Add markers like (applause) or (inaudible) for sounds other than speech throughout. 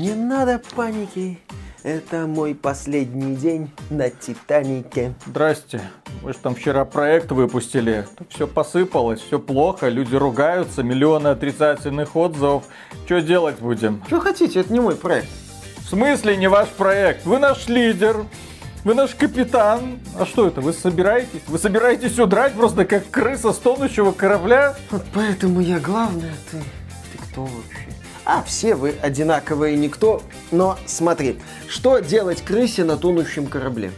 Не надо паники. Это мой последний день на Титанике. Здрасте. Вы же там вчера проект выпустили. Тут все посыпалось, все плохо, люди ругаются, миллионы отрицательных отзывов. Что делать будем? Что хотите, это не мой проект. В смысле не ваш проект? Вы наш лидер. Вы наш капитан. А что это, вы собираетесь? Вы собираетесь удрать просто как крыса с тонущего корабля? Вот поэтому я главное, ты, ты кто вообще? А все вы одинаковые никто. Но смотри, что делать крысе на тонущем корабле?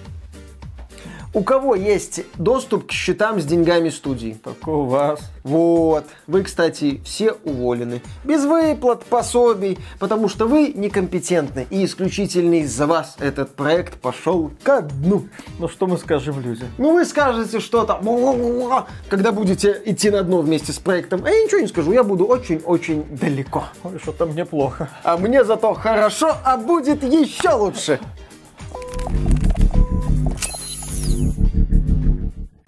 У кого есть доступ к счетам с деньгами студии? Только у вас. Вот. Вы, кстати, все уволены. Без выплат, пособий, потому что вы некомпетентны. И исключительно из-за вас этот проект пошел ко дну. Ну что мы скажем людям? Ну вы скажете что-то, когда будете идти на дно вместе с проектом. А я ничего не скажу, я буду очень-очень далеко. Ой, что-то мне плохо. А мне зато хорошо, а будет еще лучше.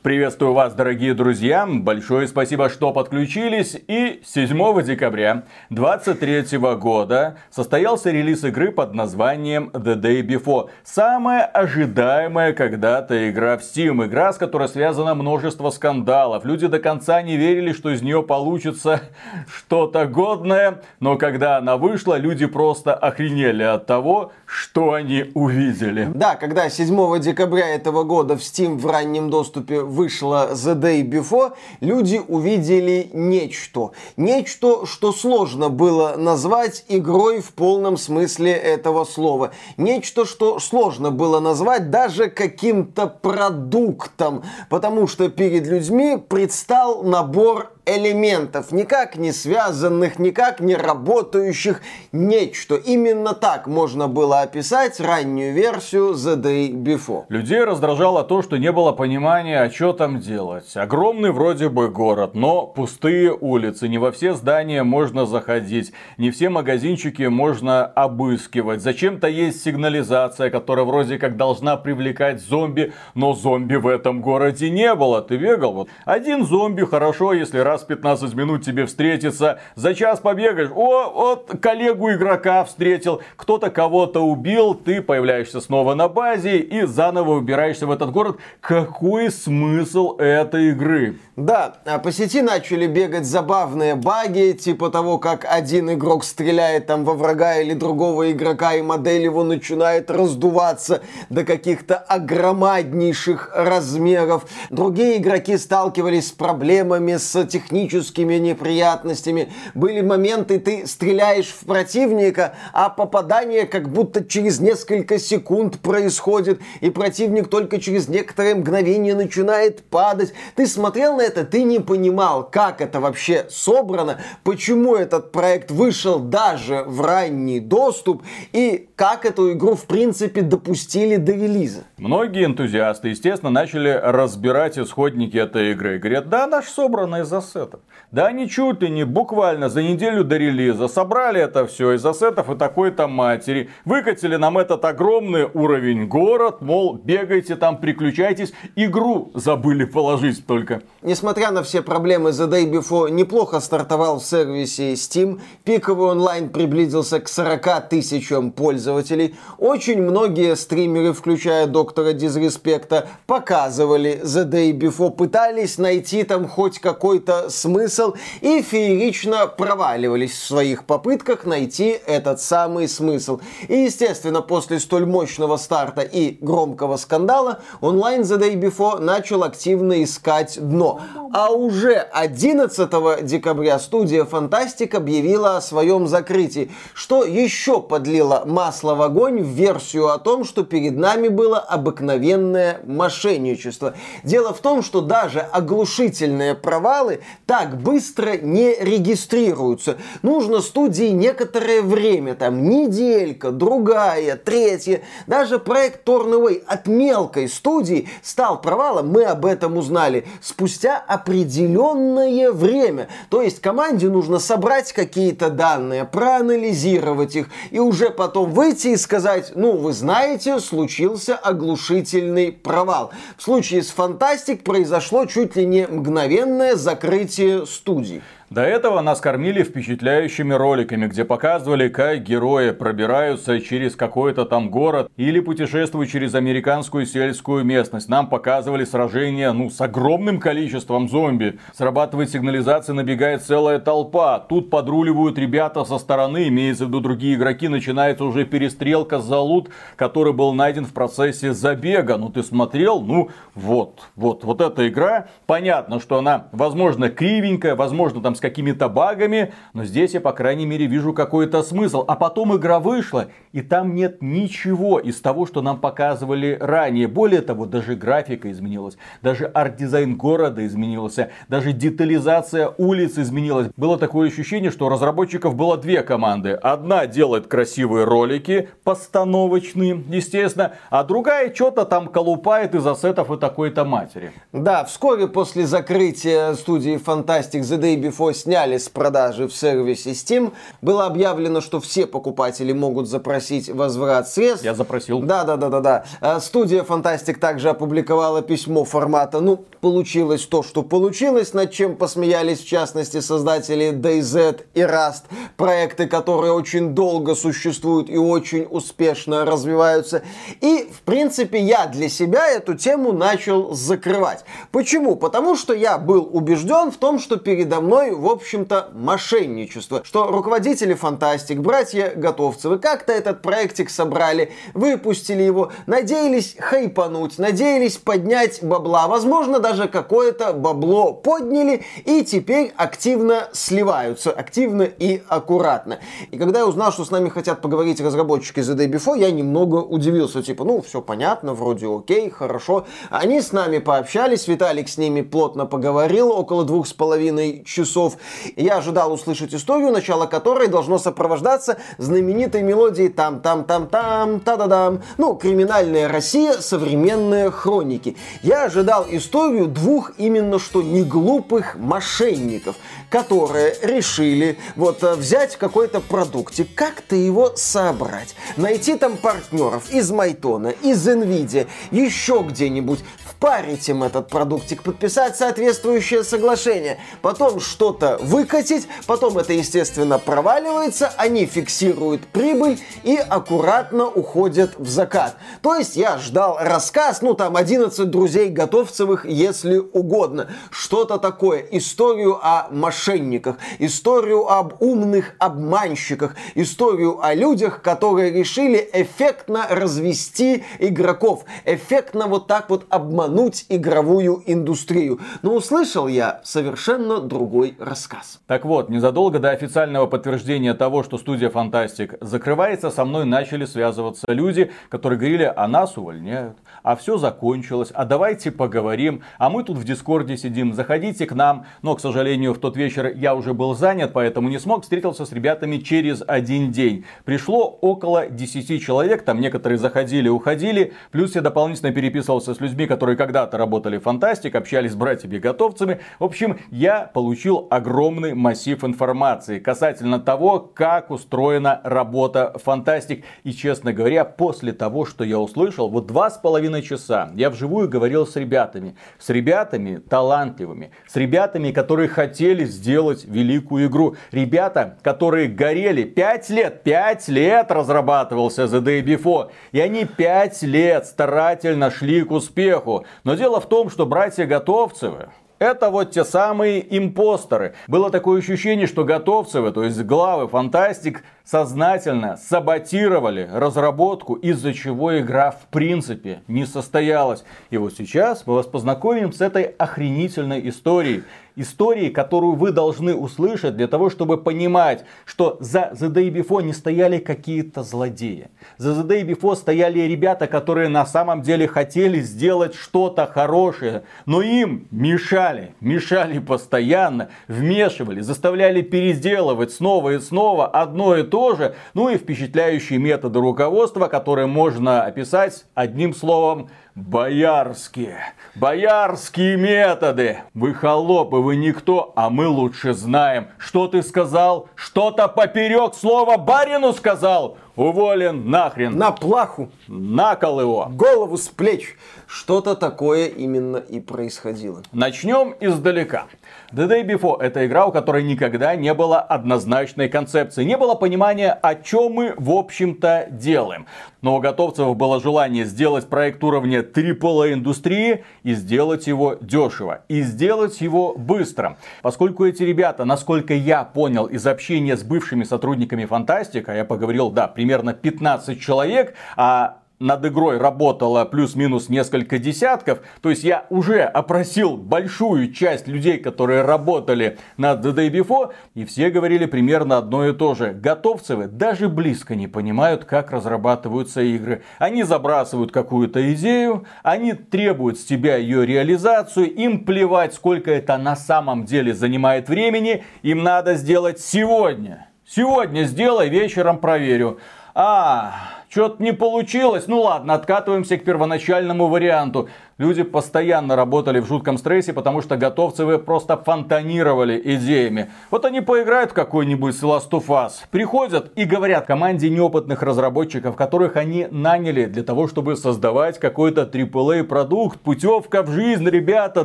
Приветствую вас, дорогие друзья. Большое спасибо, что подключились. И 7 декабря 2023 года состоялся релиз игры под названием The Day Before. Самая ожидаемая когда-то игра в Steam. Игра, с которой связано множество скандалов. Люди до конца не верили, что из нее получится (laughs) что-то годное. Но когда она вышла, люди просто охренели от того, что они увидели. Да, когда 7 декабря этого года в Steam в раннем доступе вышла The Day Before, люди увидели нечто. Нечто, что сложно было назвать игрой в полном смысле этого слова. Нечто, что сложно было назвать даже каким-то продуктом, потому что перед людьми предстал набор элементов, никак не связанных, никак не работающих, нечто. Именно так можно было описать раннюю версию The Day Before. Людей раздражало то, что не было понимания, а что там делать. Огромный вроде бы город, но пустые улицы. Не во все здания можно заходить, не все магазинчики можно обыскивать. Зачем-то есть сигнализация, которая вроде как должна привлекать зомби, но зомби в этом городе не было. Ты бегал? Вот один зомби хорошо, если раз в 15 минут тебе встретится. За час побегаешь, о, вот коллегу игрока встретил, кто-то кого-то убил, ты появляешься снова на базе и заново убираешься в этот город. Какой смысл этой игры? Да, а по сети начали бегать забавные баги, типа того, как один игрок стреляет там во врага или другого игрока, и модель его начинает раздуваться до каких-то огромаднейших размеров. Другие игроки сталкивались с проблемами, с техническими неприятностями. Были моменты, ты стреляешь в противника, а попадание как будто через несколько секунд происходит, и противник только через некоторое мгновение начинает падать. Ты смотрел на это, ты не понимал, как это вообще собрано, почему этот проект вышел даже в ранний доступ и как эту игру в принципе допустили до релиза. Многие энтузиасты, естественно, начали разбирать исходники этой игры. Говорят, да, она ж собрана из ассетов. Да они чуть ли не буквально за неделю до релиза собрали это все из ассетов и такой-то матери. Выкатили нам этот огромный уровень город, мол, бегайте там, приключайтесь. Игру забыли положить только. Несмотря на все проблемы, The Day Before неплохо стартовал в сервисе Steam. Пиковый онлайн приблизился к 40 тысячам пользователей. Очень многие стримеры, включая доктора Дизреспекта, показывали The Day Before, пытались найти там хоть какой-то смысл и феерично проваливались в своих попытках найти этот самый смысл. И, естественно, после столь мощного старта и громкого скандала, онлайн The Day Before начал активно искать дно. А уже 11 декабря студия Фантастик объявила о своем закрытии, что еще подлило масло в огонь в версию о том, что перед нами было обыкновенное мошенничество. Дело в том, что даже оглушительные провалы так быстро не регистрируются. Нужно студии некоторое время, там неделька, другая, третья. Даже проект Tornaway от мелкой студии стал провалом, мы об этом узнали спустя определенное время. То есть команде нужно собрать какие-то данные, проанализировать их и уже потом выйти и сказать, ну вы знаете, случился оглушительный провал. В случае с Фантастик произошло чуть ли не мгновенное закрытие студий. До этого нас кормили впечатляющими роликами, где показывали, как герои пробираются через какой-то там город или путешествуют через американскую сельскую местность. Нам показывали сражения, ну, с огромным количеством зомби. Срабатывает сигнализация, набегает целая толпа. Тут подруливают ребята со стороны, имеется в виду другие игроки, начинается уже перестрелка за лут, который был найден в процессе забега. Ну, ты смотрел? Ну, вот, вот, вот эта игра. Понятно, что она, возможно, кривенькая, возможно, там с какими-то багами, но здесь я, по крайней мере, вижу какой-то смысл. А потом игра вышла, и там нет ничего из того, что нам показывали ранее. Более того, даже графика изменилась, даже арт-дизайн города изменился, даже детализация улиц изменилась. Было такое ощущение, что разработчиков было две команды. Одна делает красивые ролики, постановочные, естественно, а другая что-то там колупает из ассетов и такой-то матери. Да, вскоре после закрытия студии Fantastic The Day Before сняли с продажи в сервисе Steam. Было объявлено, что все покупатели могут запросить возврат средств. Я запросил. Да, да, да, да, да. А, студия Fantastic также опубликовала письмо формата. Ну, получилось то, что получилось, над чем посмеялись в частности создатели DayZ и Rust. Проекты, которые очень долго существуют и очень успешно развиваются. И, в принципе, я для себя эту тему начал закрывать. Почему? Потому что я был убежден в том, что передо мной в общем-то, мошенничество. Что руководители Фантастик, братья Готовцевы, как-то этот проектик собрали, выпустили его, надеялись хайпануть, надеялись поднять бабла, возможно, даже какое-то бабло подняли и теперь активно сливаются, активно и аккуратно. И когда я узнал, что с нами хотят поговорить разработчики The Day Before, я немного удивился, типа, ну, все понятно, вроде окей, хорошо. Они с нами пообщались, Виталик с ними плотно поговорил, около двух с половиной часов часов. Я ожидал услышать историю, начало которой должно сопровождаться знаменитой мелодией там-там-там-там, та-да-дам. Ну, криминальная Россия, современные хроники. Я ожидал историю двух именно что неглупых мошенников, которые решили вот э, взять какой-то продуктик, как-то его собрать, найти там партнеров из Майтона, из Nvidia, еще где-нибудь, впарить им этот продуктик, подписать соответствующее соглашение, потом что-то выкатить, потом это, естественно, проваливается, они фиксируют прибыль и аккуратно уходят в закат. То есть я ждал рассказ, ну там 11 друзей готовцевых, если угодно. Что-то такое, историю о мошенниках, историю об умных обманщиках, историю о людях, которые решили эффектно развести игроков, эффектно вот так вот обмануть игровую индустрию. Но услышал я совершенно другой рассказ. Так вот, незадолго до официального подтверждения того, что студия Фантастик закрывается, со мной начали связываться люди, которые говорили, а нас увольняют, а все закончилось, а давайте поговорим, а мы тут в Дискорде сидим, заходите к нам. Но, к сожалению, в тот вечер я уже был занят, поэтому не смог, встретился с ребятами через один день. Пришло около 10 человек, там некоторые заходили, уходили, плюс я дополнительно переписывался с людьми, которые когда-то работали в Фантастик, общались с братьями-готовцами. В общем, я получил огромный массив информации касательно того, как устроена работа Фантастик. И, честно говоря, после того, что я услышал, вот два с половиной часа я вживую говорил с ребятами. С ребятами талантливыми. С ребятами, которые хотели сделать великую игру. Ребята, которые горели 5 лет, 5 лет разрабатывался The Day Before. И они 5 лет старательно шли к успеху. Но дело в том, что братья Готовцевы, это вот те самые импостеры. Было такое ощущение, что Готовцевы, то есть главы Фантастик, сознательно саботировали разработку, из-за чего игра в принципе не состоялась. И вот сейчас мы вас познакомим с этой охренительной историей истории, которую вы должны услышать для того, чтобы понимать, что за The Day Before не стояли какие-то злодеи. За The Day Before стояли ребята, которые на самом деле хотели сделать что-то хорошее, но им мешали, мешали постоянно, вмешивали, заставляли переделывать снова и снова одно и то же, ну и впечатляющие методы руководства, которые можно описать одним словом Боярские, боярские методы. Вы холопы, вы никто, а мы лучше знаем. Что ты сказал? Что-то поперек слова барину сказал? Уволен нахрен. На плаху. На кол его. Голову с плеч. Что-то такое именно и происходило. Начнем издалека. The Day Before это игра, у которой никогда не было однозначной концепции. Не было понимания, о чем мы в общем-то делаем. Но у готовцев было желание сделать проект уровня AAA индустрии и сделать его дешево. И сделать его быстро. Поскольку эти ребята, насколько я понял из общения с бывшими сотрудниками Фантастика, я поговорил, да, примерно 15 человек, а над игрой работало плюс-минус несколько десятков. То есть я уже опросил большую часть людей, которые работали над The Day Before, и все говорили примерно одно и то же. Готовцевы даже близко не понимают, как разрабатываются игры. Они забрасывают какую-то идею, они требуют с тебя ее реализацию, им плевать, сколько это на самом деле занимает времени, им надо сделать сегодня. Сегодня сделай, вечером проверю. А, что-то не получилось. Ну ладно, откатываемся к первоначальному варианту. Люди постоянно работали в жутком стрессе, потому что готовцевы просто фонтанировали идеями. Вот они поиграют в какой-нибудь Last of Us, приходят и говорят команде неопытных разработчиков, которых они наняли для того, чтобы создавать какой-то AAA продукт, путевка в жизнь, ребята,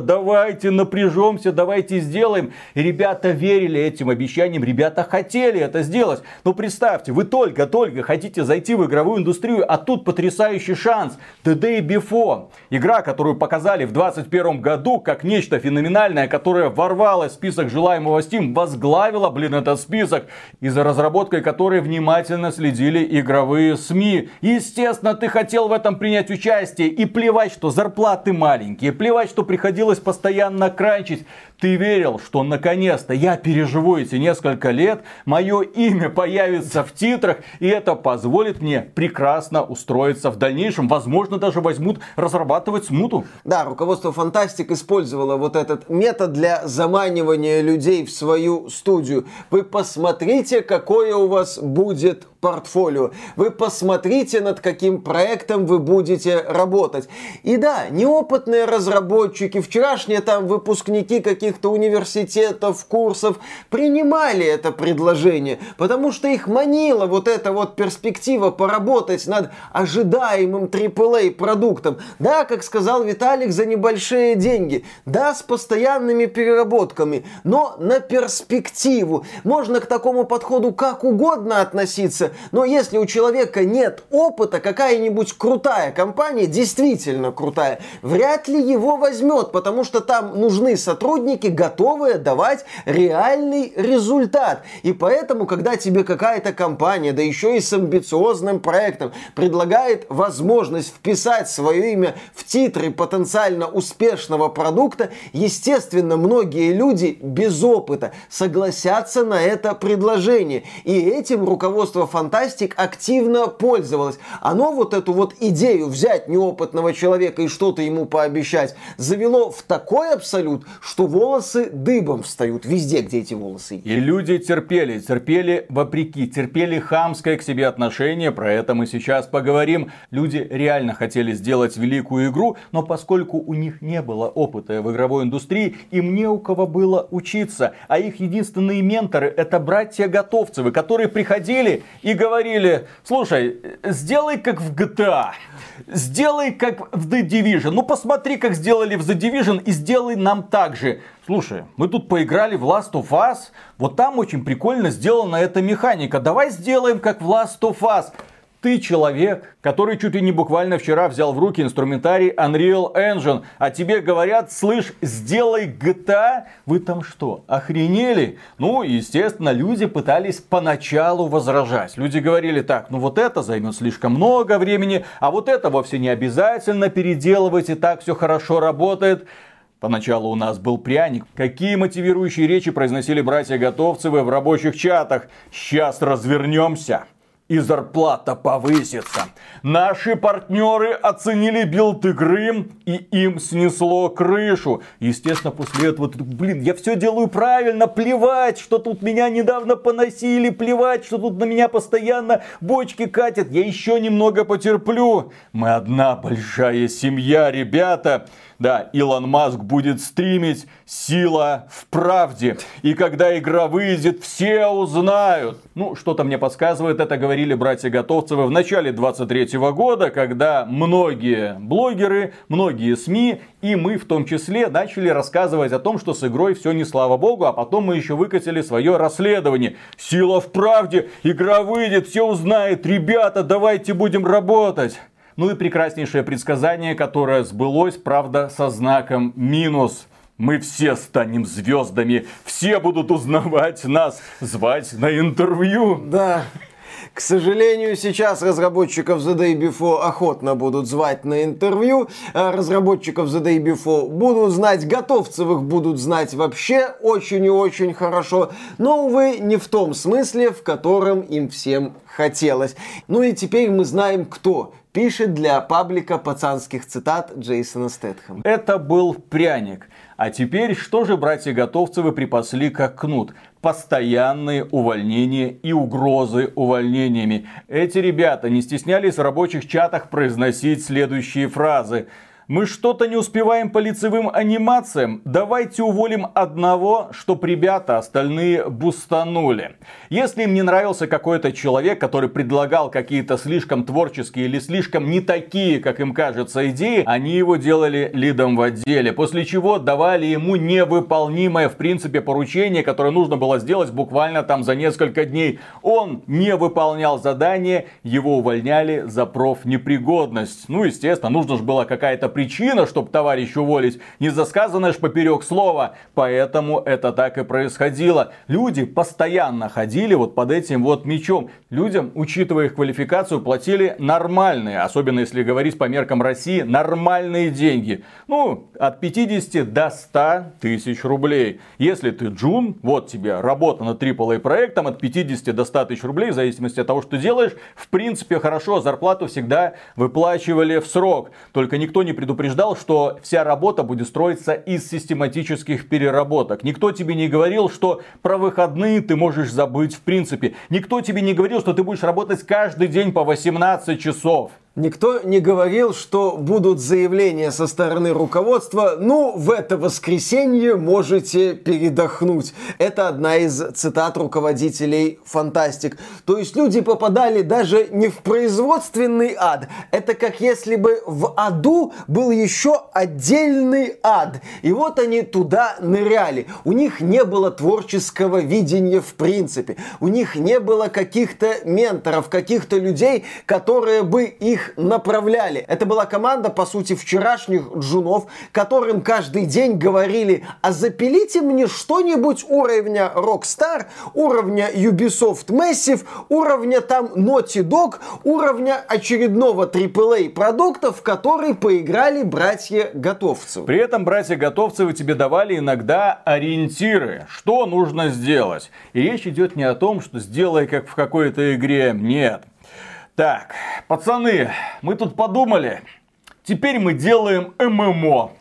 давайте напряжемся, давайте сделаем. И ребята верили этим обещаниям, ребята хотели это сделать. Но представьте, вы только-только хотите зайти в игровую индустрию, а тут потрясающий шанс. The Day Before. Игра, которая которую показали в 2021 году как нечто феноменальное, которое ворвалось в список желаемого Steam, возглавила, блин, этот список, и за разработкой которой внимательно следили игровые СМИ. Естественно, ты хотел в этом принять участие, и плевать, что зарплаты маленькие, плевать, что приходилось постоянно кранчить. Ты верил, что наконец-то я переживу эти несколько лет, мое имя появится в титрах, и это позволит мне прекрасно устроиться в дальнейшем. Возможно, даже возьмут разрабатывать смуту. Да, руководство Фантастик использовало вот этот метод для заманивания людей в свою студию. Вы посмотрите, какое у вас будет портфолио. Вы посмотрите, над каким проектом вы будете работать. И да, неопытные разработчики, вчерашние там выпускники каких-то университетов, курсов принимали это предложение, потому что их манила вот эта вот перспектива поработать над ожидаемым AAA продуктом. Да, как сказал Виталик, за небольшие деньги. Да, с постоянными переработками, но на перспективу. Можно к такому подходу как угодно относиться, но если у человека нет опыта, какая-нибудь крутая компания, действительно крутая, вряд ли его возьмет, потому что там нужны сотрудники, готовые давать реальный результат. И поэтому, когда тебе какая-то компания, да еще и с амбициозным проектом, предлагает возможность вписать свое имя в титры потенциально успешного продукта, естественно, многие люди без опыта согласятся на это предложение. И этим руководство Фантастик активно пользовалось. Оно вот эту вот идею взять неопытного человека и что-то ему пообещать завело в такой абсолют, что волосы дыбом встают везде, где эти волосы. И люди терпели, терпели вопреки, терпели хамское к себе отношение, про это мы сейчас поговорим. Люди реально хотели сделать великую игру, но поскольку у них не было опыта в игровой индустрии, им не у кого было учиться, а их единственные менторы это братья-готовцевы, которые приходили и говорили, слушай, сделай как в GTA, сделай как в The Division, ну посмотри, как сделали в The Division и сделай нам так же. Слушай, мы тут поиграли в Last of Us, вот там очень прикольно сделана эта механика, давай сделаем как в Last of Us. Ты человек, который чуть ли не буквально вчера взял в руки инструментарий Unreal Engine, а тебе говорят, слышь, сделай GTA, вы там что, охренели? Ну, естественно, люди пытались поначалу возражать. Люди говорили так, ну вот это займет слишком много времени, а вот это вовсе не обязательно переделывать, и так все хорошо работает. Поначалу у нас был пряник. Какие мотивирующие речи произносили братья Готовцевы в рабочих чатах? Сейчас развернемся. и зарплата повысится. Наши партнеры оценили билд игры и им снесло крышу. Естественно, после этого, блин, я все делаю правильно, плевать, что тут меня недавно поносили, плевать, что тут на меня постоянно бочки катят, я еще немного потерплю. Мы одна большая семья, ребята. Да, Илон Маск будет стримить «Сила в правде». И когда игра выйдет, все узнают. Ну, что-то мне подсказывает, это говорили братья Готовцевы в начале 23 года, когда многие блогеры, многие СМИ и мы в том числе начали рассказывать о том, что с игрой все не слава богу, а потом мы еще выкатили свое расследование. Сила в правде, игра выйдет, все узнает, ребята, давайте будем работать. Ну и прекраснейшее предсказание, которое сбылось, правда, со знаком минус. Мы все станем звездами, все будут узнавать нас, звать на интервью. Да, к сожалению, сейчас разработчиков The Day Before охотно будут звать на интервью. А разработчиков The Day Before будут знать, готовцевых будут знать вообще очень и очень хорошо. Но, увы, не в том смысле, в котором им всем хотелось. Ну и теперь мы знаем, кто пишет для паблика пацанских цитат Джейсона Стэтхэма. Это был пряник. А теперь что же братья-готовцевы припасли как кнут? Постоянные увольнения и угрозы увольнениями. Эти ребята не стеснялись в рабочих чатах произносить следующие фразы. Мы что-то не успеваем по лицевым анимациям. Давайте уволим одного, чтоб ребята остальные бустанули. Если им не нравился какой-то человек, который предлагал какие-то слишком творческие или слишком не такие, как им кажется, идеи, они его делали лидом в отделе. После чего давали ему невыполнимое в принципе поручение, которое нужно было сделать буквально там за несколько дней. Он не выполнял задание, его увольняли за профнепригодность. Ну, естественно, нужно же было какая-то причина, чтобы товарищ уволить. Не засказанное ж поперек слова. Поэтому это так и происходило. Люди постоянно ходили вот под этим вот мечом. Людям, учитывая их квалификацию, платили нормальные, особенно если говорить по меркам России, нормальные деньги. Ну, от 50 до 100 тысяч рублей. Если ты джун, вот тебе работа над AAA проектом от 50 до 100 тысяч рублей, в зависимости от того, что делаешь, в принципе хорошо, зарплату всегда выплачивали в срок. Только никто не предупреждал предупреждал, что вся работа будет строиться из систематических переработок. Никто тебе не говорил, что про выходные ты можешь забыть в принципе. Никто тебе не говорил, что ты будешь работать каждый день по 18 часов. Никто не говорил, что будут заявления со стороны руководства, ну, в это воскресенье можете передохнуть. Это одна из цитат руководителей Фантастик. То есть люди попадали даже не в производственный ад. Это как если бы в аду был еще отдельный ад. И вот они туда ныряли. У них не было творческого видения в принципе. У них не было каких-то менторов, каких-то людей, которые бы их их направляли. Это была команда, по сути, вчерашних джунов, которым каждый день говорили, а запилите мне что-нибудь уровня Rockstar, уровня Ubisoft Massive, уровня там Naughty Dog, уровня очередного AAA продукта, в который поиграли братья-готовцы. При этом братья-готовцевы тебе давали иногда ориентиры, что нужно сделать. И речь идет не о том, что сделай как в какой-то игре. Нет. Так, пацаны, мы тут подумали. Теперь мы делаем ММО.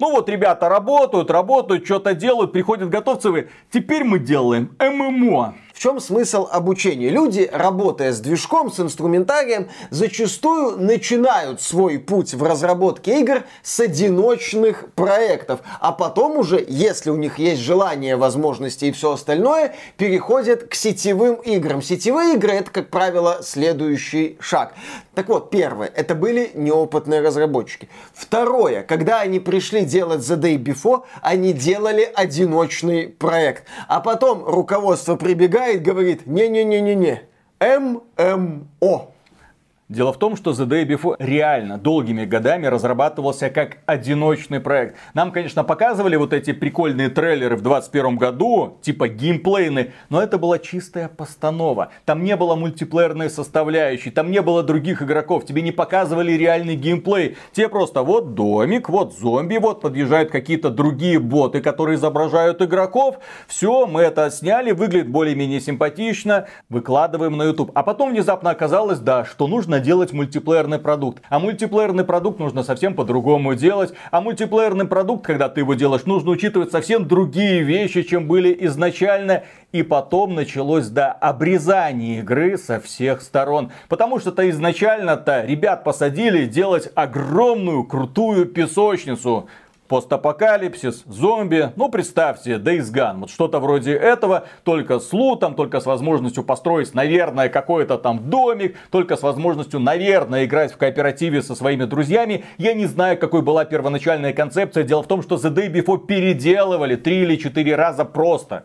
Ну вот ребята работают, работают, что-то делают, приходят готовцевые. Теперь мы делаем ММО. В чем смысл обучения? Люди, работая с движком, с инструментарием, зачастую начинают свой путь в разработке игр с одиночных проектов, а потом уже, если у них есть желание, возможности и все остальное, переходят к сетевым играм. Сетевые игры это, как правило, следующий шаг. Так вот, первое, это были неопытные разработчики. Второе, когда они пришли делать The Day Before, они делали одиночный проект. А потом руководство прибегает, говорит, не-не-не-не-не, ММО. Дело в том, что The Day Before реально долгими годами разрабатывался как одиночный проект. Нам, конечно, показывали вот эти прикольные трейлеры в 2021 году, типа геймплейны, но это была чистая постанова. Там не было мультиплеерной составляющей, там не было других игроков, тебе не показывали реальный геймплей. Тебе просто вот домик, вот зомби, вот подъезжают какие-то другие боты, которые изображают игроков. Все, мы это сняли, выглядит более-менее симпатично, выкладываем на YouTube. А потом внезапно оказалось, да, что нужно нужно делать мультиплеерный продукт. А мультиплеерный продукт нужно совсем по-другому делать. А мультиплеерный продукт, когда ты его делаешь, нужно учитывать совсем другие вещи, чем были изначально. И потом началось, да, обрезание игры со всех сторон. Потому что-то изначально-то ребят посадили делать огромную крутую песочницу постапокалипсис, зомби, ну представьте, Days Gone, вот что-то вроде этого, только с лутом, только с возможностью построить, наверное, какой-то там домик, только с возможностью, наверное, играть в кооперативе со своими друзьями. Я не знаю, какой была первоначальная концепция. Дело в том, что The Day Before переделывали три или четыре раза просто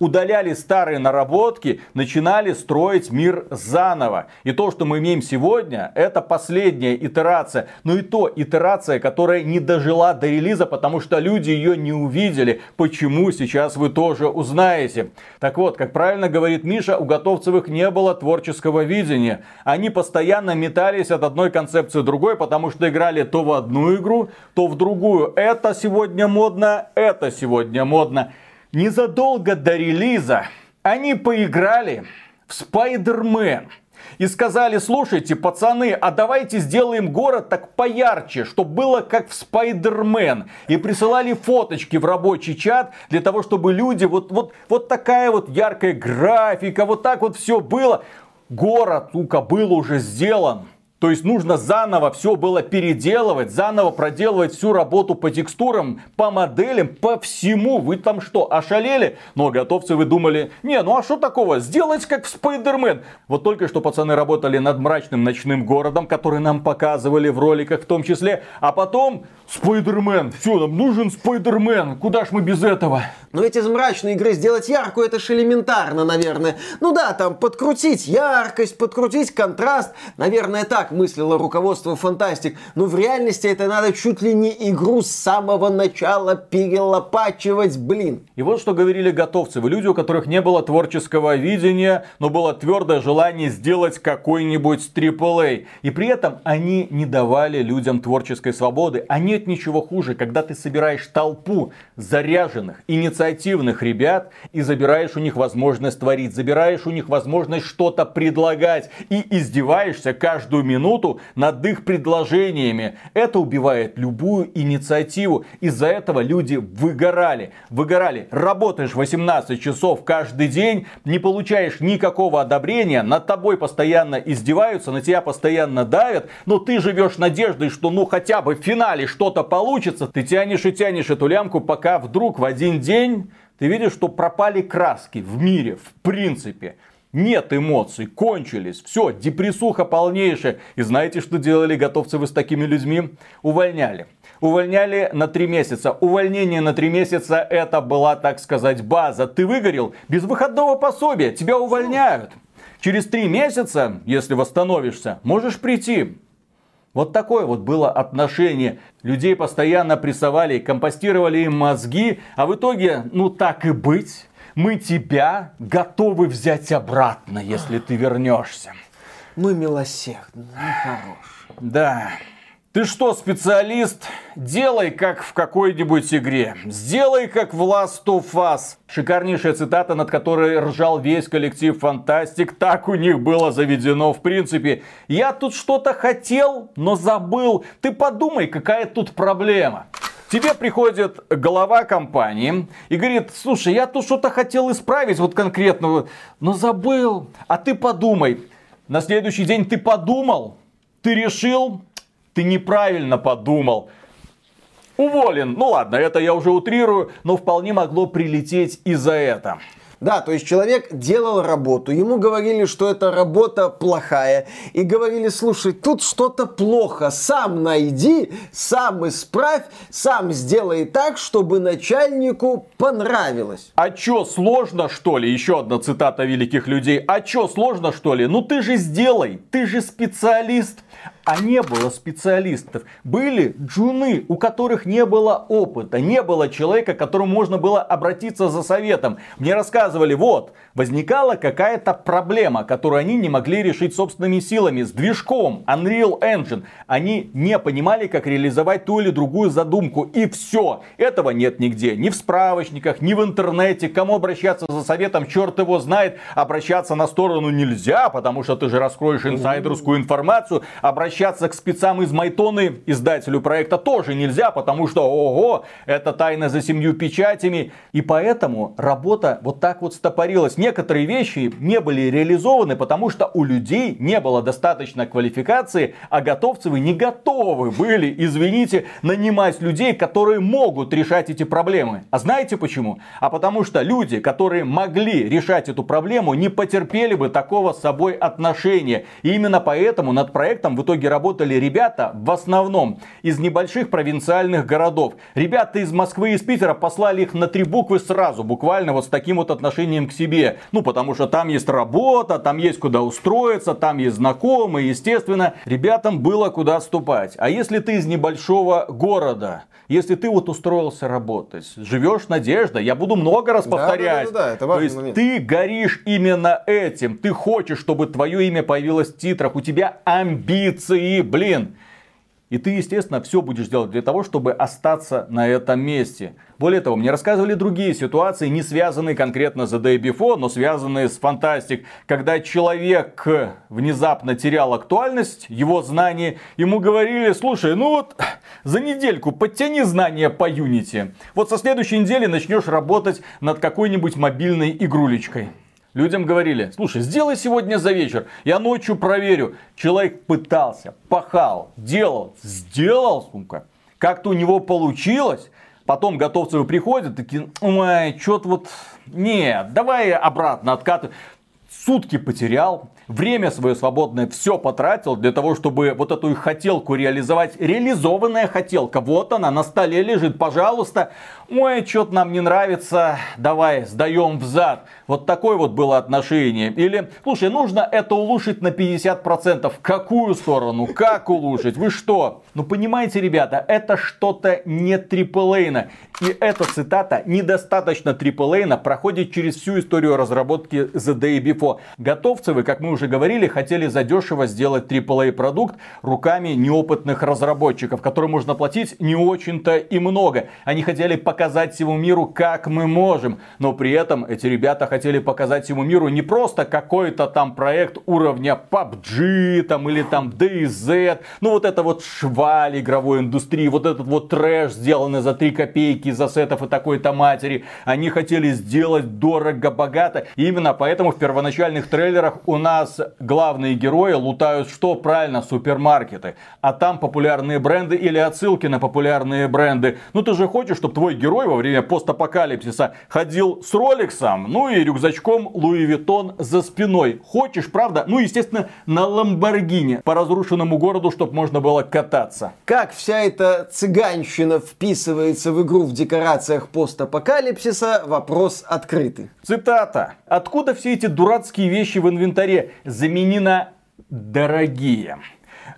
удаляли старые наработки, начинали строить мир заново. И то, что мы имеем сегодня, это последняя итерация. Но и то итерация, которая не дожила до релиза, потому что люди ее не увидели. Почему сейчас вы тоже узнаете. Так вот, как правильно говорит Миша, у Готовцевых не было творческого видения. Они постоянно метались от одной концепции другой, потому что играли то в одну игру, то в другую. Это сегодня модно, это сегодня модно. Незадолго до релиза они поиграли в Spider-Man. И сказали, слушайте, пацаны, а давайте сделаем город так поярче, чтобы было как в Spider-Man. И присылали фоточки в рабочий чат для того, чтобы люди, вот, вот, вот такая вот яркая графика, вот так вот все было. Город, сука, был уже сделан. То есть нужно заново все было переделывать, заново проделывать всю работу по текстурам, по моделям, по всему. Вы там что, ошалели? Но готовцы вы думали, не, ну а что такого, сделать как в Спайдермен. Вот только что пацаны работали над мрачным ночным городом, который нам показывали в роликах в том числе. А потом Спайдермен, все, нам нужен Спайдермен, куда ж мы без этого? Но ведь из мрачной игры сделать яркую, это ж элементарно, наверное. Ну да, там подкрутить яркость, подкрутить контраст. Наверное, так мыслило руководство Фантастик. Но в реальности это надо чуть ли не игру с самого начала перелопачивать, блин. И вот что говорили готовцы. Вы люди, у которых не было творческого видения, но было твердое желание сделать какой-нибудь AAA. И при этом они не давали людям творческой свободы. А нет ничего хуже, когда ты собираешь толпу заряженных, инициативных инициативных ребят и забираешь у них возможность творить, забираешь у них возможность что-то предлагать и издеваешься каждую минуту над их предложениями. Это убивает любую инициативу. Из-за этого люди выгорали. Выгорали. Работаешь 18 часов каждый день, не получаешь никакого одобрения, над тобой постоянно издеваются, на тебя постоянно давят, но ты живешь надеждой, что ну хотя бы в финале что-то получится. Ты тянешь и тянешь эту лямку, пока вдруг в один день ты видишь, что пропали краски в мире, в принципе. Нет эмоций, кончились, все, депрессуха полнейшая. И знаете, что делали готовцы вы с такими людьми? Увольняли. Увольняли на три месяца. Увольнение на три месяца это была, так сказать, база. Ты выгорел без выходного пособия, тебя увольняют. Через три месяца, если восстановишься, можешь прийти. Вот такое вот было отношение. Людей постоянно прессовали, компостировали им мозги, а в итоге, ну так и быть, мы тебя готовы взять обратно, если ты вернешься. Мы милосердны, мы хорошие. Да. Ты что, специалист? Делай как в какой-нибудь игре. Сделай как в Last of Us. Шикарнейшая цитата, над которой ржал весь коллектив Фантастик. Так у них было заведено в принципе. Я тут что-то хотел, но забыл. Ты подумай, какая тут проблема. Тебе приходит глава компании и говорит, слушай, я тут что-то хотел исправить, вот конкретно, но забыл. А ты подумай. На следующий день ты подумал, ты решил, ты неправильно подумал. Уволен. Ну ладно, это я уже утрирую, но вполне могло прилететь и за это. Да, то есть человек делал работу, ему говорили, что эта работа плохая, и говорили, слушай, тут что-то плохо, сам найди, сам исправь, сам сделай так, чтобы начальнику понравилось. А чё, сложно что ли? Еще одна цитата великих людей. А чё, сложно что ли? Ну ты же сделай, ты же специалист а не было специалистов. Были джуны, у которых не было опыта, не было человека, к которому можно было обратиться за советом. Мне рассказывали, вот, возникала какая-то проблема, которую они не могли решить собственными силами с движком Unreal Engine. Они не понимали, как реализовать ту или другую задумку. И все. Этого нет нигде. Ни в справочниках, ни в интернете. К кому обращаться за советом, черт его знает. Обращаться на сторону нельзя, потому что ты же раскроешь инсайдерскую информацию. Обращаться к спецам из Майтоны, издателю проекта, тоже нельзя, потому что, ого, это тайна за семью печатями. И поэтому работа вот так вот стопорилась. Некоторые вещи не были реализованы, потому что у людей не было достаточно квалификации, а готовцевы не готовы были, извините, нанимать людей, которые могут решать эти проблемы. А знаете почему? А потому что люди, которые могли решать эту проблему, не потерпели бы такого с собой отношения. И именно поэтому над проектом в итоге работали ребята в основном из небольших провинциальных городов. Ребята из Москвы и из Питера послали их на три буквы сразу, буквально вот с таким вот отношением к себе. Ну, потому что там есть работа, там есть куда устроиться, там есть знакомые, естественно, ребятам было куда ступать. А если ты из небольшого города, если ты вот устроился работать, живешь надежда, я буду много раз повторять. Да, да, да, да, это важный То есть момент. ты горишь именно этим, ты хочешь, чтобы твое имя появилось в титрах, у тебя амбиции, блин. И ты, естественно, все будешь делать для того, чтобы остаться на этом месте. Более того, мне рассказывали другие ситуации, не связанные конкретно с The Day Before, но связанные с фантастик. Когда человек внезапно терял актуальность, его знания, ему говорили, слушай, ну вот за недельку подтяни знания по Unity. Вот со следующей недели начнешь работать над какой-нибудь мобильной игрулечкой. Людям говорили, слушай, сделай сегодня за вечер, я ночью проверю. Человек пытался, пахал, делал, сделал, сука. Как-то у него получилось. Потом готовцы приходят, такие, ой, что-то вот, нет, давай обратно откатывай. Сутки потерял, время свое свободное все потратил для того, чтобы вот эту их хотелку реализовать. Реализованная хотелка, вот она на столе лежит, пожалуйста. Ой, что-то нам не нравится, давай сдаем в зад. Вот такое вот было отношение. Или, слушай, нужно это улучшить на 50%. В какую сторону? Как улучшить? Вы что? Ну понимаете, ребята, это что-то не триплейна. И эта цитата недостаточно триплейна проходит через всю историю разработки The Day Before. Готовцевы, как мы уже говорили, хотели задешево сделать AAA продукт руками неопытных разработчиков, которым можно платить не очень-то и много. Они хотели показать всему миру, как мы можем. Но при этом эти ребята хотели показать всему миру не просто какой-то там проект уровня PUBG там, или там DayZ. Ну вот это вот шваль игровой индустрии, вот этот вот трэш, сделанный за 3 копейки из ассетов и такой-то матери. Они хотели сделать дорого-богато. И именно поэтому в первоначальных трейлерах у нас главные герои лутают что? Правильно, супермаркеты. А там популярные бренды или отсылки на популярные бренды. Ну ты же хочешь, чтобы твой герой во время постапокалипсиса ходил с Роликсом, ну и рюкзачком Луи Виттон за спиной. Хочешь, правда? Ну, естественно, на Ламборгини по разрушенному городу, чтобы можно было кататься. Как вся эта цыганщина вписывается в игру в декорациях постапокалипсиса, вопрос открытый. Цитата. Откуда все эти дурацкие вещи в инвентаре? Заменено дорогие.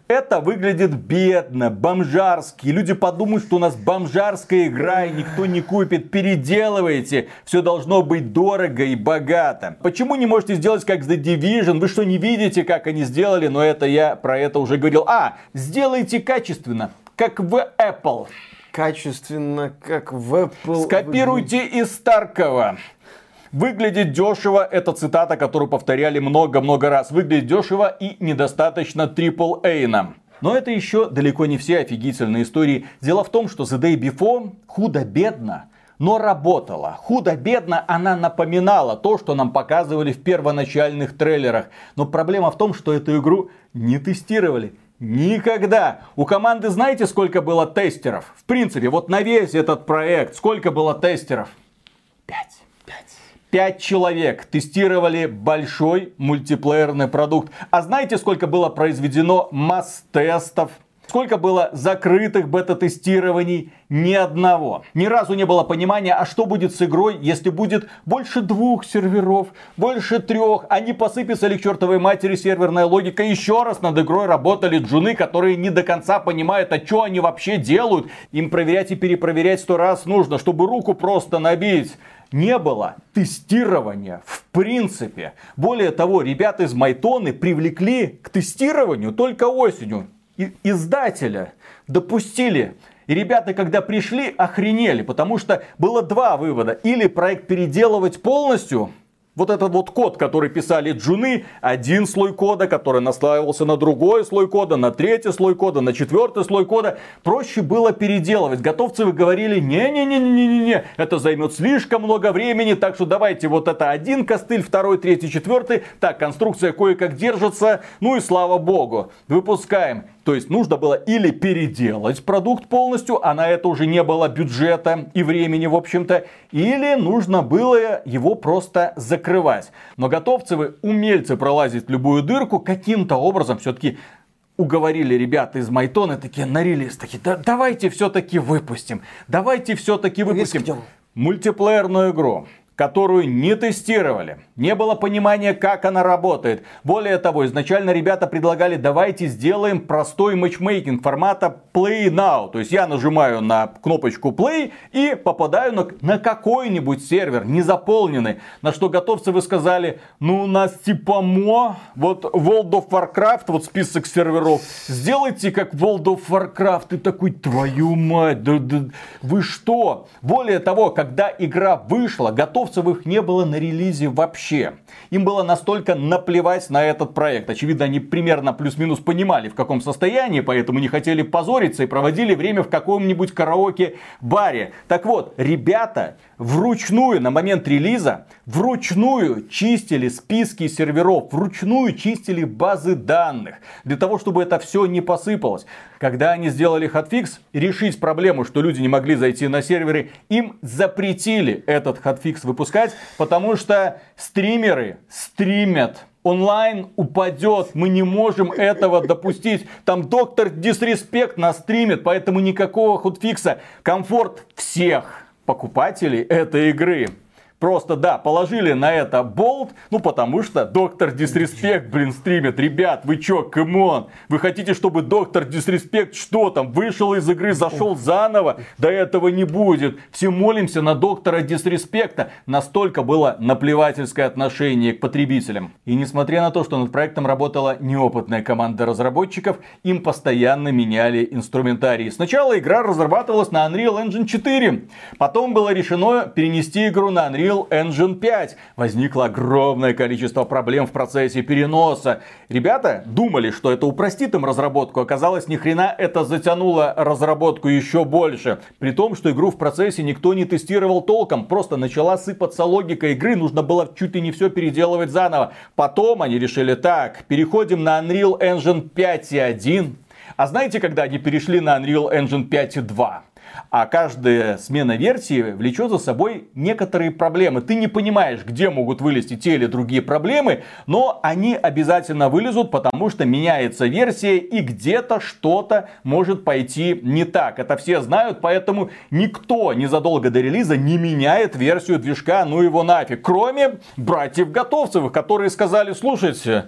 Это выглядит бедно, бомжарски. Люди подумают, что у нас бомжарская игра и никто не купит. Переделывайте. Все должно быть дорого и богато. Почему не можете сделать как The Division? Вы что, не видите, как они сделали? Но это я про это уже говорил. А, сделайте качественно, как в Apple. Качественно, как в Apple. Скопируйте из Старкова. Выглядит дешево, это цитата, которую повторяли много-много раз. Выглядит дешево и недостаточно AAA нам. Но это еще далеко не все офигительные истории. Дело в том, что The Day Before худо-бедно но работала. Худо-бедно она напоминала то, что нам показывали в первоначальных трейлерах. Но проблема в том, что эту игру не тестировали. Никогда. У команды знаете, сколько было тестеров? В принципе, вот на весь этот проект сколько было тестеров? Пять. Пять человек тестировали большой мультиплеерный продукт. А знаете, сколько было произведено масс-тестов? Сколько было закрытых бета-тестирований? Ни одного. Ни разу не было понимания, а что будет с игрой, если будет больше двух серверов, больше трех, а не посыпется ли к чертовой матери серверная логика. Еще раз над игрой работали джуны, которые не до конца понимают, а что они вообще делают. Им проверять и перепроверять сто раз нужно, чтобы руку просто набить не было тестирования в принципе. Более того, ребята из Майтоны привлекли к тестированию только осенью издателя допустили. И ребята, когда пришли, охренели, потому что было два вывода. Или проект переделывать полностью, вот этот вот код, который писали джуны, один слой кода, который наслаивался на другой слой кода, на третий слой кода, на четвертый слой кода, проще было переделывать. Готовцевы говорили, не-не-не-не-не-не, это займет слишком много времени, так что давайте вот это один костыль, второй, третий, четвертый. Так, конструкция кое-как держится, ну и слава богу, выпускаем. То есть нужно было или переделать продукт полностью, а на это уже не было бюджета и времени, в общем-то, или нужно было его просто закрывать. Но готовцевы умельцы пролазить любую дырку каким-то образом все-таки уговорили ребята из Майтона такие на релиз, такие, да, давайте все-таки выпустим, давайте все-таки выпустим мультиплеерную игру которую не тестировали. Не было понимания, как она работает. Более того, изначально ребята предлагали, давайте сделаем простой матчмейкинг формата Play Now. То есть я нажимаю на кнопочку Play и попадаю на, на какой-нибудь сервер, не заполненный. На что готовцы вы сказали, ну у нас типа мо, вот World of Warcraft, вот список серверов, сделайте как World of Warcraft. Ты такой, твою мать, да, да, вы что? Более того, когда игра вышла, готов Литовцевых не было на релизе вообще. Им было настолько наплевать на этот проект. Очевидно, они примерно плюс-минус понимали, в каком состоянии, поэтому не хотели позориться и проводили время в каком-нибудь караоке-баре. Так вот, ребята вручную на момент релиза, вручную чистили списки серверов, вручную чистили базы данных, для того, чтобы это все не посыпалось. Когда они сделали hotfix, решить проблему, что люди не могли зайти на серверы, им запретили этот hotfix выпускать, потому что стримеры стримят онлайн упадет. Мы не можем этого допустить. Там доктор Дисреспект нас стримит, поэтому никакого hotfix а. Комфорт всех покупателей этой игры. Просто, да, положили на это болт, ну потому что доктор Дисреспект, блин, стримит. Ребят, вы чё, come on? Вы хотите, чтобы доктор Дисреспект что там, вышел из игры, зашел заново? До этого не будет. Все молимся на доктора Дисреспекта. Настолько было наплевательское отношение к потребителям. И несмотря на то, что над проектом работала неопытная команда разработчиков, им постоянно меняли инструментарий. Сначала игра разрабатывалась на Unreal Engine 4. Потом было решено перенести игру на Unreal Unreal Engine 5. Возникло огромное количество проблем в процессе переноса. Ребята думали, что это упростит им разработку. Оказалось, ни хрена это затянуло разработку еще больше. При том, что игру в процессе никто не тестировал толком. Просто начала сыпаться логика игры. Нужно было чуть ли не все переделывать заново. Потом они решили так, переходим на Unreal Engine 5.1. А знаете, когда они перешли на Unreal Engine 5.2? А каждая смена версии влечет за собой некоторые проблемы. Ты не понимаешь, где могут вылезти те или другие проблемы, но они обязательно вылезут, потому что меняется версия и где-то что-то может пойти не так. Это все знают, поэтому никто незадолго до релиза не меняет версию движка, ну его нафиг. Кроме братьев Готовцевых, которые сказали, слушайте,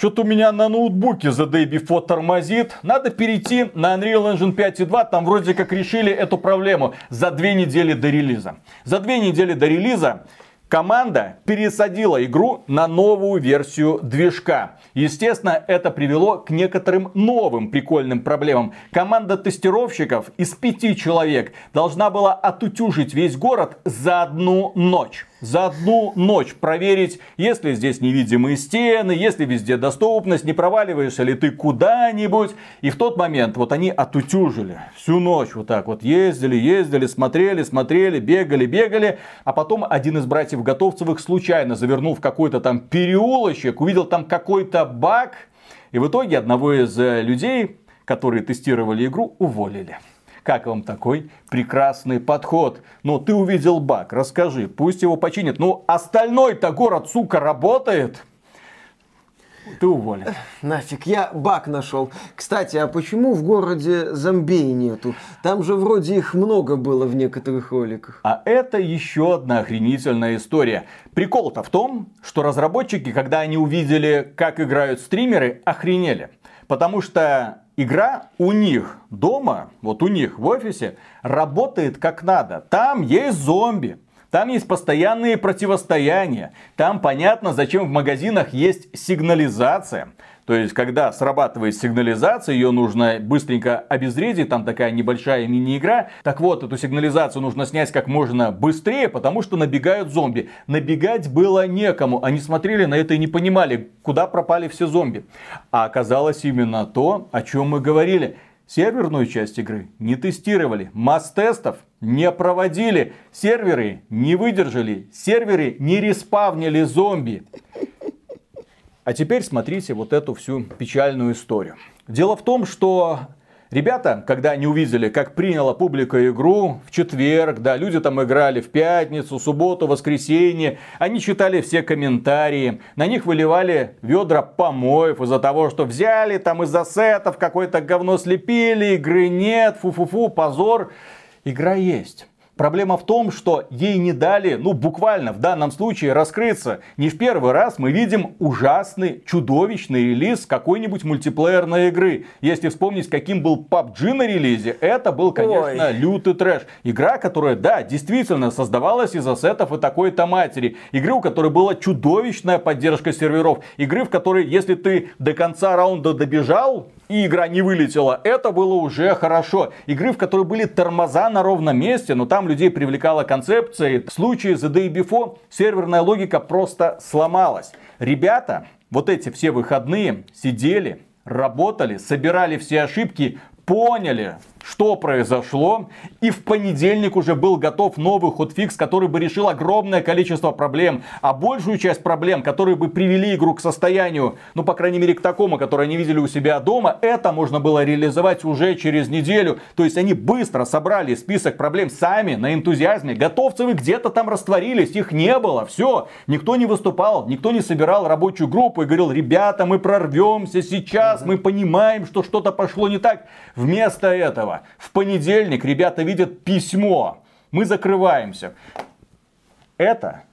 что-то у меня на ноутбуке The Day Before тормозит. Надо перейти на Unreal Engine 5.2. Там вроде как решили эту проблему за две недели до релиза. За две недели до релиза команда пересадила игру на новую версию движка. Естественно, это привело к некоторым новым прикольным проблемам. Команда тестировщиков из пяти человек должна была отутюжить весь город за одну ночь за одну ночь проверить, есть ли здесь невидимые стены, есть ли везде доступность, не проваливаешься ли ты куда-нибудь. И в тот момент вот они отутюжили всю ночь вот так вот ездили, ездили, смотрели, смотрели, бегали, бегали. А потом один из братьев Готовцевых случайно завернул в какой-то там переулочек, увидел там какой-то баг. И в итоге одного из э, людей, которые тестировали игру, уволили. Как вам такой прекрасный подход? Ну, ты увидел баг, расскажи, пусть его починят. Ну, остальной-то город, сука, работает. Ты уволен. Нафиг, я баг нашел. Кстати, а почему в городе зомбей нету? Там же вроде их много было в некоторых роликах. А это еще одна охренительная история. Прикол-то в том, что разработчики, когда они увидели, как играют стримеры, охренели. Потому что игра у них дома, вот у них в офисе, работает как надо. Там есть зомби. Там есть постоянные противостояния. Там понятно, зачем в магазинах есть сигнализация. То есть, когда срабатывает сигнализация, ее нужно быстренько обезвредить, там такая небольшая мини-игра. Так вот, эту сигнализацию нужно снять как можно быстрее, потому что набегают зомби. Набегать было некому. Они смотрели на это и не понимали, куда пропали все зомби. А оказалось именно то, о чем мы говорили. Серверную часть игры не тестировали, масс-тестов не проводили, серверы не выдержали, серверы не респавнили зомби. А теперь смотрите вот эту всю печальную историю. Дело в том, что Ребята, когда они увидели, как приняла публика игру в четверг, да, люди там играли в пятницу, субботу, воскресенье, они читали все комментарии, на них выливали ведра помоев из-за того, что взяли там из ассетов какое-то говно слепили, игры нет, фу-фу-фу, позор. Игра есть. Проблема в том, что ей не дали, ну буквально в данном случае, раскрыться. Не в первый раз мы видим ужасный, чудовищный релиз какой-нибудь мультиплеерной игры. Если вспомнить, каким был PUBG на релизе, это был, конечно, Ой. лютый трэш. Игра, которая, да, действительно создавалась из ассетов и такой-то матери. Игры, у которой была чудовищная поддержка серверов. Игры, в которой, если ты до конца раунда добежал, и игра не вылетела, это было уже хорошо. Игры, в которой были тормоза на ровном месте, но там людей привлекала концепция. В случае The Day Before серверная логика просто сломалась. Ребята вот эти все выходные сидели, работали, собирали все ошибки, поняли, что произошло, и в понедельник уже был готов новый хотфикс, который бы решил огромное количество проблем, а большую часть проблем, которые бы привели игру к состоянию, ну, по крайней мере, к такому, которое они видели у себя дома, это можно было реализовать уже через неделю. То есть они быстро собрали список проблем сами, на энтузиазме. Готовцевы где-то там растворились, их не было, все. Никто не выступал, никто не собирал рабочую группу и говорил, ребята, мы прорвемся сейчас, мы понимаем, что что-то пошло не так. Вместо этого этого. В понедельник ребята видят письмо. Мы закрываемся. Это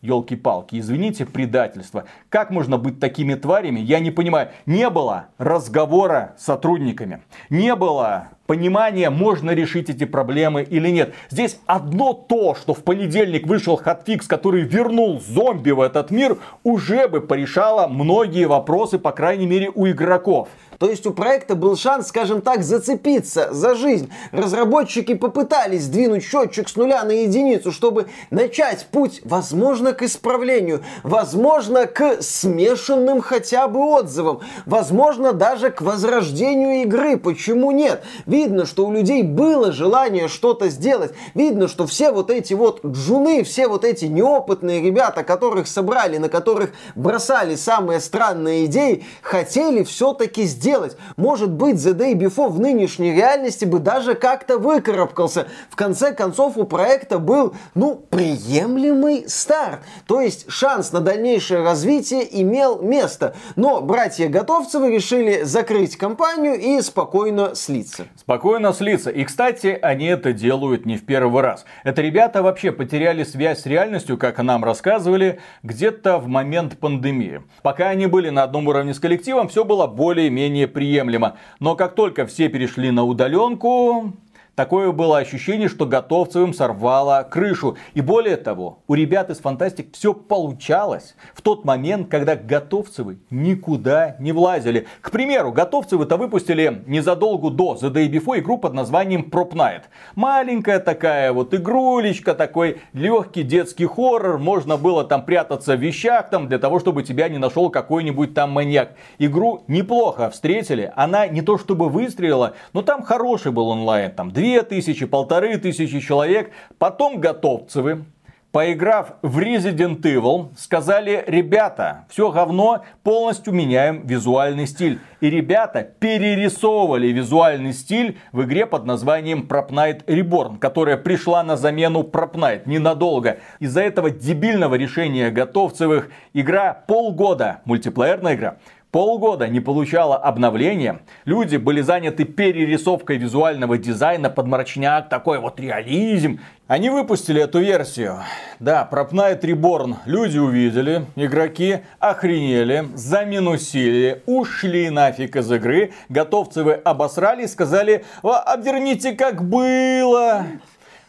елки-палки, извините, предательство. Как можно быть такими тварями, я не понимаю. Не было разговора с сотрудниками, не было понимания, можно решить эти проблемы или нет. Здесь одно то, что в понедельник вышел hotfix, который вернул зомби в этот мир, уже бы порешало многие вопросы, по крайней мере, у игроков. То есть у проекта был шанс, скажем так, зацепиться за жизнь. Разработчики попытались сдвинуть счетчик с нуля на единицу, чтобы начать путь, возможно, к исправлению, возможно, к смешанным хотя бы отзывам, возможно, даже к возрождению игры. Почему нет? Видно, что у людей было желание что-то сделать. Видно, что все вот эти вот джуны, все вот эти неопытные ребята, которых собрали, на которых бросали самые странные идеи, хотели все-таки сделать сделать. Может быть, The Day Before в нынешней реальности бы даже как-то выкарабкался. В конце концов, у проекта был, ну, приемлемый старт. То есть шанс на дальнейшее развитие имел место. Но братья Готовцевы решили закрыть компанию и спокойно слиться. Спокойно слиться. И, кстати, они это делают не в первый раз. Это ребята вообще потеряли связь с реальностью, как нам рассказывали, где-то в момент пандемии. Пока они были на одном уровне с коллективом, все было более-менее более приемлемо. Но как только все перешли на удаленку, Такое было ощущение, что готовцевым сорвало крышу. И более того, у ребят из Фантастик все получалось в тот момент, когда готовцевы никуда не влазили. К примеру, готовцевы-то выпустили незадолго до The Day Before игру под названием Prop Night. Маленькая такая вот игрулечка, такой легкий детский хоррор. Можно было там прятаться в вещах там для того, чтобы тебя не нашел какой-нибудь там маньяк. Игру неплохо встретили. Она не то чтобы выстрелила, но там хороший был онлайн. Там две тысячи, полторы тысячи человек. Потом готовцевы поиграв в Resident Evil, сказали, ребята, все говно, полностью меняем визуальный стиль. И ребята перерисовывали визуальный стиль в игре под названием Prop Night Reborn, которая пришла на замену Prop Night ненадолго. Из-за этого дебильного решения готовцевых игра полгода, мультиплеерная игра, полгода не получала обновления, люди были заняты перерисовкой визуального дизайна под мрачняк, такой вот реализм. Они выпустили эту версию. Да, Night Reborn люди увидели, игроки охренели, заминусили, ушли нафиг из игры, готовцевы обосрали и сказали, обверните как было.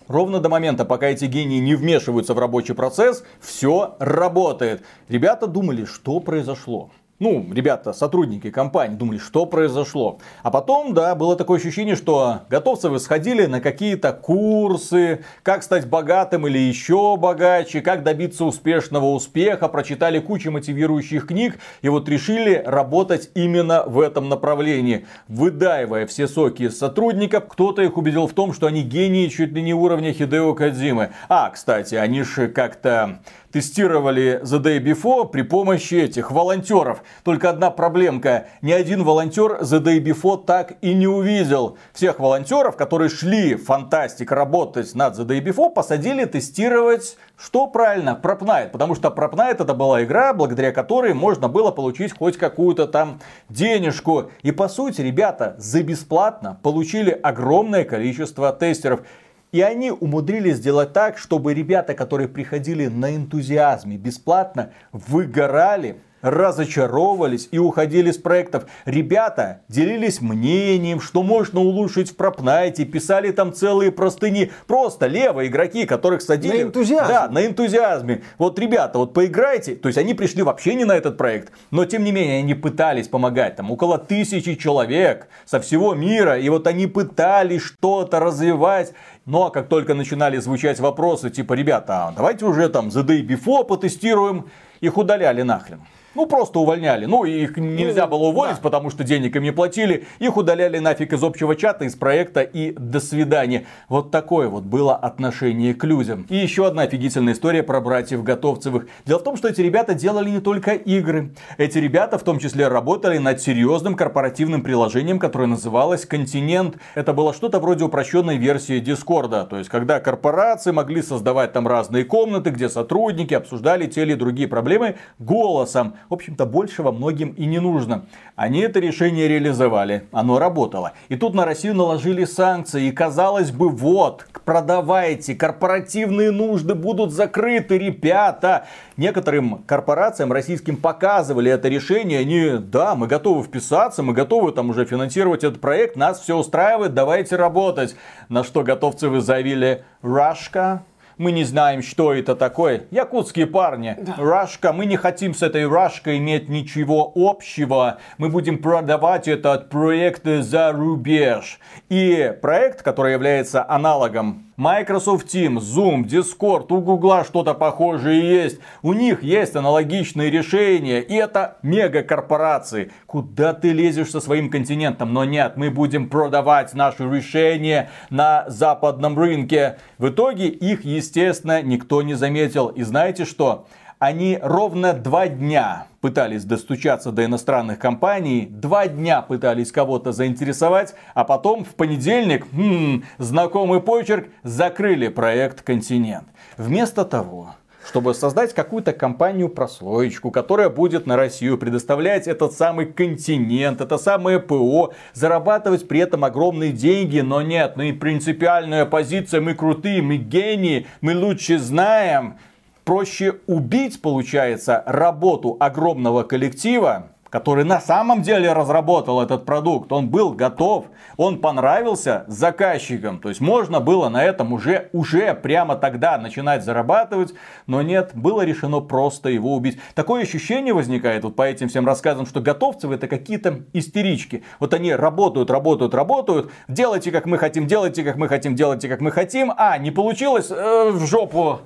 Ровно до момента, пока эти гении не вмешиваются в рабочий процесс, все работает. Ребята думали, что произошло ну, ребята, сотрудники компании думали, что произошло. А потом, да, было такое ощущение, что готовцы сходили на какие-то курсы, как стать богатым или еще богаче, как добиться успешного успеха, прочитали кучу мотивирующих книг и вот решили работать именно в этом направлении, выдаивая все соки из сотрудников. Кто-то их убедил в том, что они гении чуть ли не уровня Хидео Кадзимы. А, кстати, они же как-то тестировали The Day Before при помощи этих волонтеров. Только одна проблемка. Ни один волонтер The Day Before так и не увидел. Всех волонтеров, которые шли фантастик работать над The Day Before, посадили тестировать, что правильно, Night. Потому что Night это была игра, благодаря которой можно было получить хоть какую-то там денежку. И по сути, ребята за бесплатно получили огромное количество тестеров. И они умудрились сделать так, чтобы ребята, которые приходили на энтузиазме бесплатно, выгорали разочаровывались и уходили с проектов. Ребята делились мнением, что можно улучшить в пропнайте, писали там целые простыни. Просто левые игроки, которых садили... На энтузиазме. Да, на энтузиазме. Вот, ребята, вот поиграйте. То есть они пришли вообще не на этот проект, но тем не менее они пытались помогать. Там около тысячи человек со всего мира. И вот они пытались что-то развивать. Но как только начинали звучать вопросы, типа, ребята, а давайте уже там The Day Before потестируем, их удаляли нахрен. Ну, просто увольняли. Ну, их нельзя было уволить, да. потому что денег им не платили. Их удаляли нафиг из общего чата, из проекта и до свидания. Вот такое вот было отношение к людям. И еще одна офигительная история про братьев Готовцевых. Дело в том, что эти ребята делали не только игры. Эти ребята в том числе работали над серьезным корпоративным приложением, которое называлось Континент. Это было что-то вроде упрощенной версии Дискорда. То есть, когда корпорации могли создавать там разные комнаты, где сотрудники обсуждали те или другие проблемы голосом в общем-то, большего многим и не нужно. Они это решение реализовали, оно работало. И тут на Россию наложили санкции, и казалось бы, вот, продавайте, корпоративные нужды будут закрыты, ребята. Некоторым корпорациям российским показывали это решение, они, да, мы готовы вписаться, мы готовы там уже финансировать этот проект, нас все устраивает, давайте работать. На что готовцы вы заявили, Рашка, мы не знаем, что это такое. Якутские парни, да. Рашка, мы не хотим с этой Рашкой иметь ничего общего. Мы будем продавать этот проект за рубеж. И проект, который является аналогом Microsoft Teams, Zoom, Discord, у Гугла что-то похожее есть. У них есть аналогичные решения. И это мегакорпорации. Куда ты лезешь со своим континентом? Но нет, мы будем продавать наши решения на западном рынке. В итоге их, естественно, никто не заметил. И знаете что? Они ровно два дня пытались достучаться до иностранных компаний, два дня пытались кого-то заинтересовать, а потом в понедельник, хм, знакомый почерк, закрыли проект «Континент». Вместо того, чтобы создать какую-то компанию-прослоечку, которая будет на Россию предоставлять этот самый континент, это самое ПО, зарабатывать при этом огромные деньги, но нет, ну и принципиальная позиция, мы крутые, мы гении, мы лучше знаем проще убить, получается, работу огромного коллектива, который на самом деле разработал этот продукт, он был готов, он понравился заказчикам. То есть можно было на этом уже, уже прямо тогда начинать зарабатывать, но нет, было решено просто его убить. Такое ощущение возникает вот по этим всем рассказам, что готовцевы это какие-то истерички. Вот они работают, работают, работают, делайте как мы хотим, делайте как мы хотим, делайте как мы хотим, а не получилось, э, в жопу.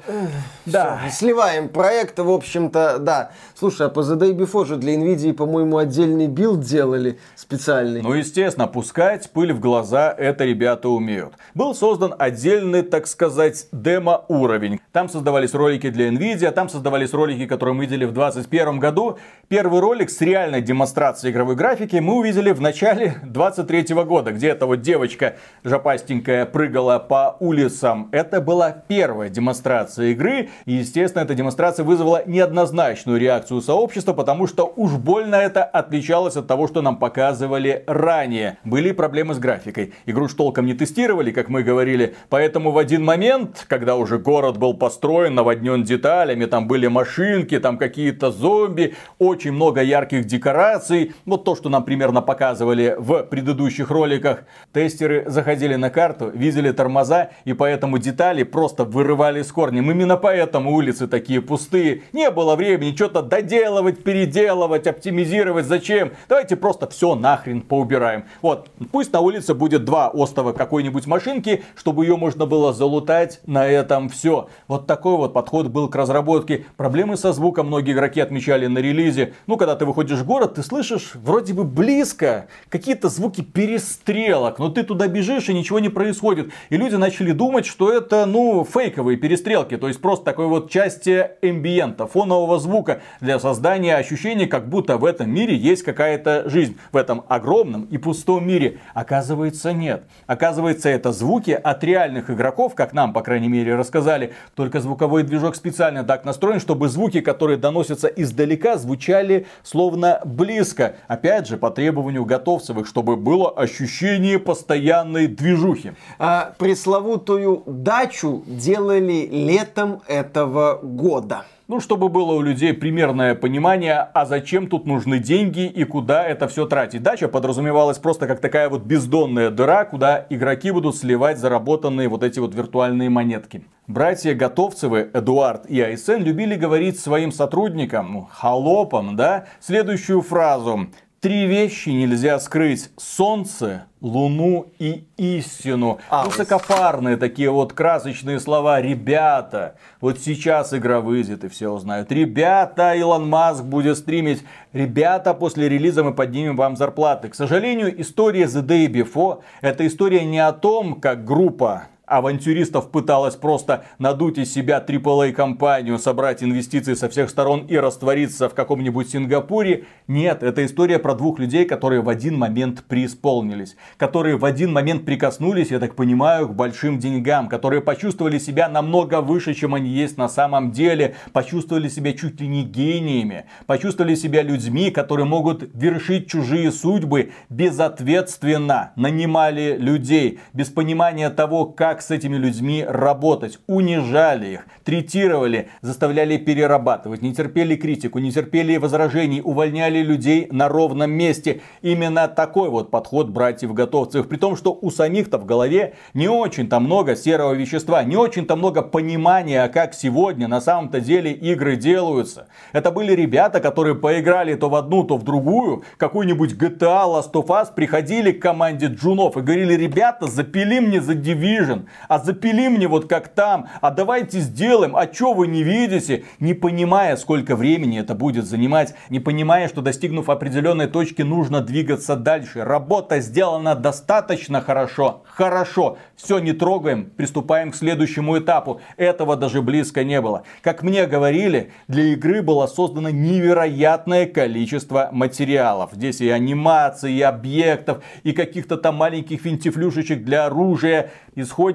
Да. Все, сливаем проект, в общем-то, да. Слушай, а по The Day Before же для NVIDIA, по-моему, по-моему, отдельный build делали специальный. Ну, естественно, пускать пыль в глаза это ребята умеют. Был создан отдельный, так сказать, демо-уровень. Там создавались ролики для Nvidia, там создавались ролики, которые мы видели в 2021 году. Первый ролик с реальной демонстрацией игровой графики мы увидели в начале 23 года, где эта вот девочка жопастенькая прыгала по улицам. Это была первая демонстрация игры. И, естественно, эта демонстрация вызвала неоднозначную реакцию сообщества, потому что уж больно это отличалось от того, что нам показывали ранее. Были проблемы с графикой. Игру ж толком не тестировали, как мы говорили. Поэтому в один момент, когда уже город был построен, наводнен деталями, там были машинки, там какие-то зомби, очень много ярких декораций. Вот то, что нам примерно показывали в предыдущих роликах. Тестеры заходили на карту, видели тормоза, и поэтому детали просто вырывали с корнем. Именно поэтому улицы такие пустые. Не было времени что-то доделывать, переделывать, оптимизировать. Зачем? Давайте просто все нахрен поубираем. Вот, пусть на улице будет два остова какой-нибудь машинки, чтобы ее можно было залутать. На этом все. Вот такой вот подход был к разработке. Проблемы со звуком многие игроки отмечали на релизе. Ну, когда ты выходишь в город, ты слышишь вроде бы близко какие-то звуки перестрелок, но ты туда бежишь и ничего не происходит. И люди начали думать, что это, ну, фейковые перестрелки, то есть просто такой вот части эмбиента, фонового звука для создания ощущения, как будто в этом мире есть какая-то жизнь. В этом огромном и пустом мире. Оказывается, нет. Оказывается, это звуки от реальных игроков, как нам, по крайней мере, рассказали. Только звуковой движок специально так настроен, чтобы звуки, которые доносятся издалека, звучали словно близко. Опять же, по требованию готовцевых, чтобы было ощущение постоянной движухи. А, пресловутую дачу делали летом этого года. Ну, чтобы было у людей примерное понимание, а зачем тут нужны деньги и куда это все тратить. Дача подразумевалась просто как такая вот бездонная дыра, куда игроки будут сливать заработанные вот эти вот виртуальные монетки. Братья Готовцевы, Эдуард и Айсен любили говорить своим сотрудникам, ну, холопам, да, следующую фразу. Три вещи нельзя скрыть. Солнце, Луну и истину. А, Высокопарные такие вот красочные слова. Ребята, вот сейчас игра выйдет и все узнают. Ребята, Илон Маск будет стримить. Ребята, после релиза мы поднимем вам зарплаты. К сожалению, история The Day Before это история не о том, как группа авантюристов пыталась просто надуть из себя AAA компанию, собрать инвестиции со всех сторон и раствориться в каком-нибудь Сингапуре. Нет, это история про двух людей, которые в один момент преисполнились. Которые в один момент прикоснулись, я так понимаю, к большим деньгам. Которые почувствовали себя намного выше, чем они есть на самом деле. Почувствовали себя чуть ли не гениями. Почувствовали себя людьми, которые могут вершить чужие судьбы безответственно. Нанимали людей без понимания того, как как с этими людьми работать. Унижали их, третировали, заставляли перерабатывать, не терпели критику, не терпели возражений, увольняли людей на ровном месте. Именно такой вот подход братьев-готовцев. При том, что у самих-то в голове не очень-то много серого вещества, не очень-то много понимания, как сегодня на самом-то деле игры делаются. Это были ребята, которые поиграли то в одну, то в другую, какую-нибудь GTA Last of Us, приходили к команде джунов и говорили, ребята, запили мне за Division, а запили мне вот как там, а давайте сделаем, а чё вы не видите? Не понимая, сколько времени это будет занимать, не понимая, что достигнув определенной точки, нужно двигаться дальше. Работа сделана достаточно хорошо, хорошо, все не трогаем, приступаем к следующему этапу. Этого даже близко не было. Как мне говорили, для игры было создано невероятное количество материалов. Здесь и анимации, и объектов, и каких-то там маленьких финтифлюшечек для оружия.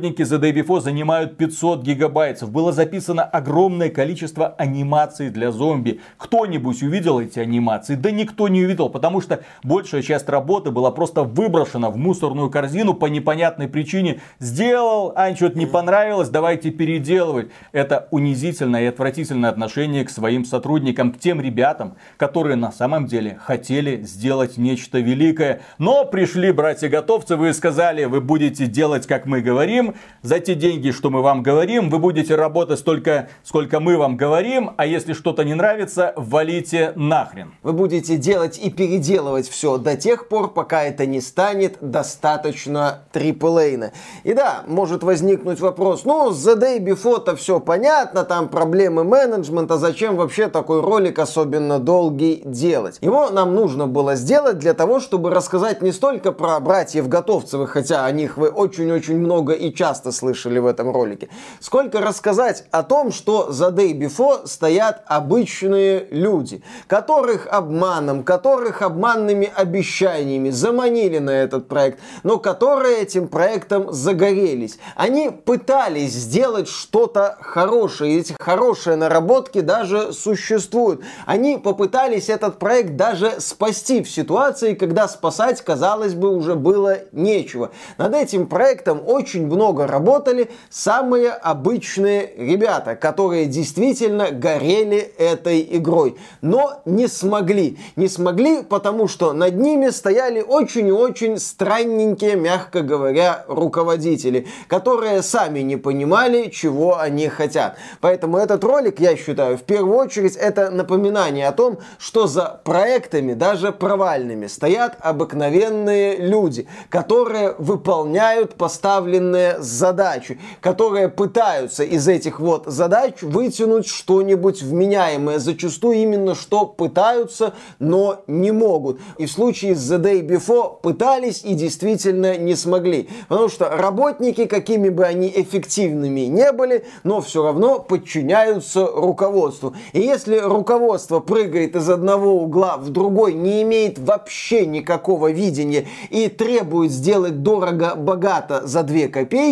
Исходники The Day Before занимают 500 гигабайтов. Было записано огромное количество анимаций для зомби. Кто-нибудь увидел эти анимации? Да никто не увидел, потому что большая часть работы была просто выброшена в мусорную корзину по непонятной причине. Сделал, а что-то не понравилось, давайте переделывать. Это унизительное и отвратительное отношение к своим сотрудникам, к тем ребятам, которые на самом деле хотели сделать нечто великое. Но пришли братья-готовцы, вы сказали, вы будете делать, как мы говорим, за те деньги, что мы вам говорим, вы будете работать столько, сколько мы вам говорим, а если что-то не нравится, валите нахрен. Вы будете делать и переделывать все до тех пор, пока это не станет достаточно триплейно. И да, может возникнуть вопрос, ну, The Day Before-то все понятно, там проблемы менеджмента, зачем вообще такой ролик особенно долгий делать? Его нам нужно было сделать для того, чтобы рассказать не столько про братьев Готовцевых, хотя о них вы очень-очень много и часто слышали в этом ролике, сколько рассказать о том, что за Day Before стоят обычные люди, которых обманом, которых обманными обещаниями заманили на этот проект, но которые этим проектом загорелись. Они пытались сделать что-то хорошее, и эти хорошие наработки даже существуют. Они попытались этот проект даже спасти в ситуации, когда спасать, казалось бы, уже было нечего. Над этим проектом очень много работали самые обычные ребята, которые действительно горели этой игрой, но не смогли. Не смогли, потому что над ними стояли очень и очень странненькие, мягко говоря, руководители, которые сами не понимали, чего они хотят. Поэтому этот ролик, я считаю, в первую очередь это напоминание о том, что за проектами, даже провальными, стоят обыкновенные люди, которые выполняют поставленные задачи, которые пытаются из этих вот задач вытянуть что-нибудь вменяемое, зачастую именно что пытаются, но не могут. И в случае с The Day Before пытались и действительно не смогли. Потому что работники, какими бы они эффективными не были, но все равно подчиняются руководству. И если руководство прыгает из одного угла в другой, не имеет вообще никакого видения и требует сделать дорого-богато за две копейки,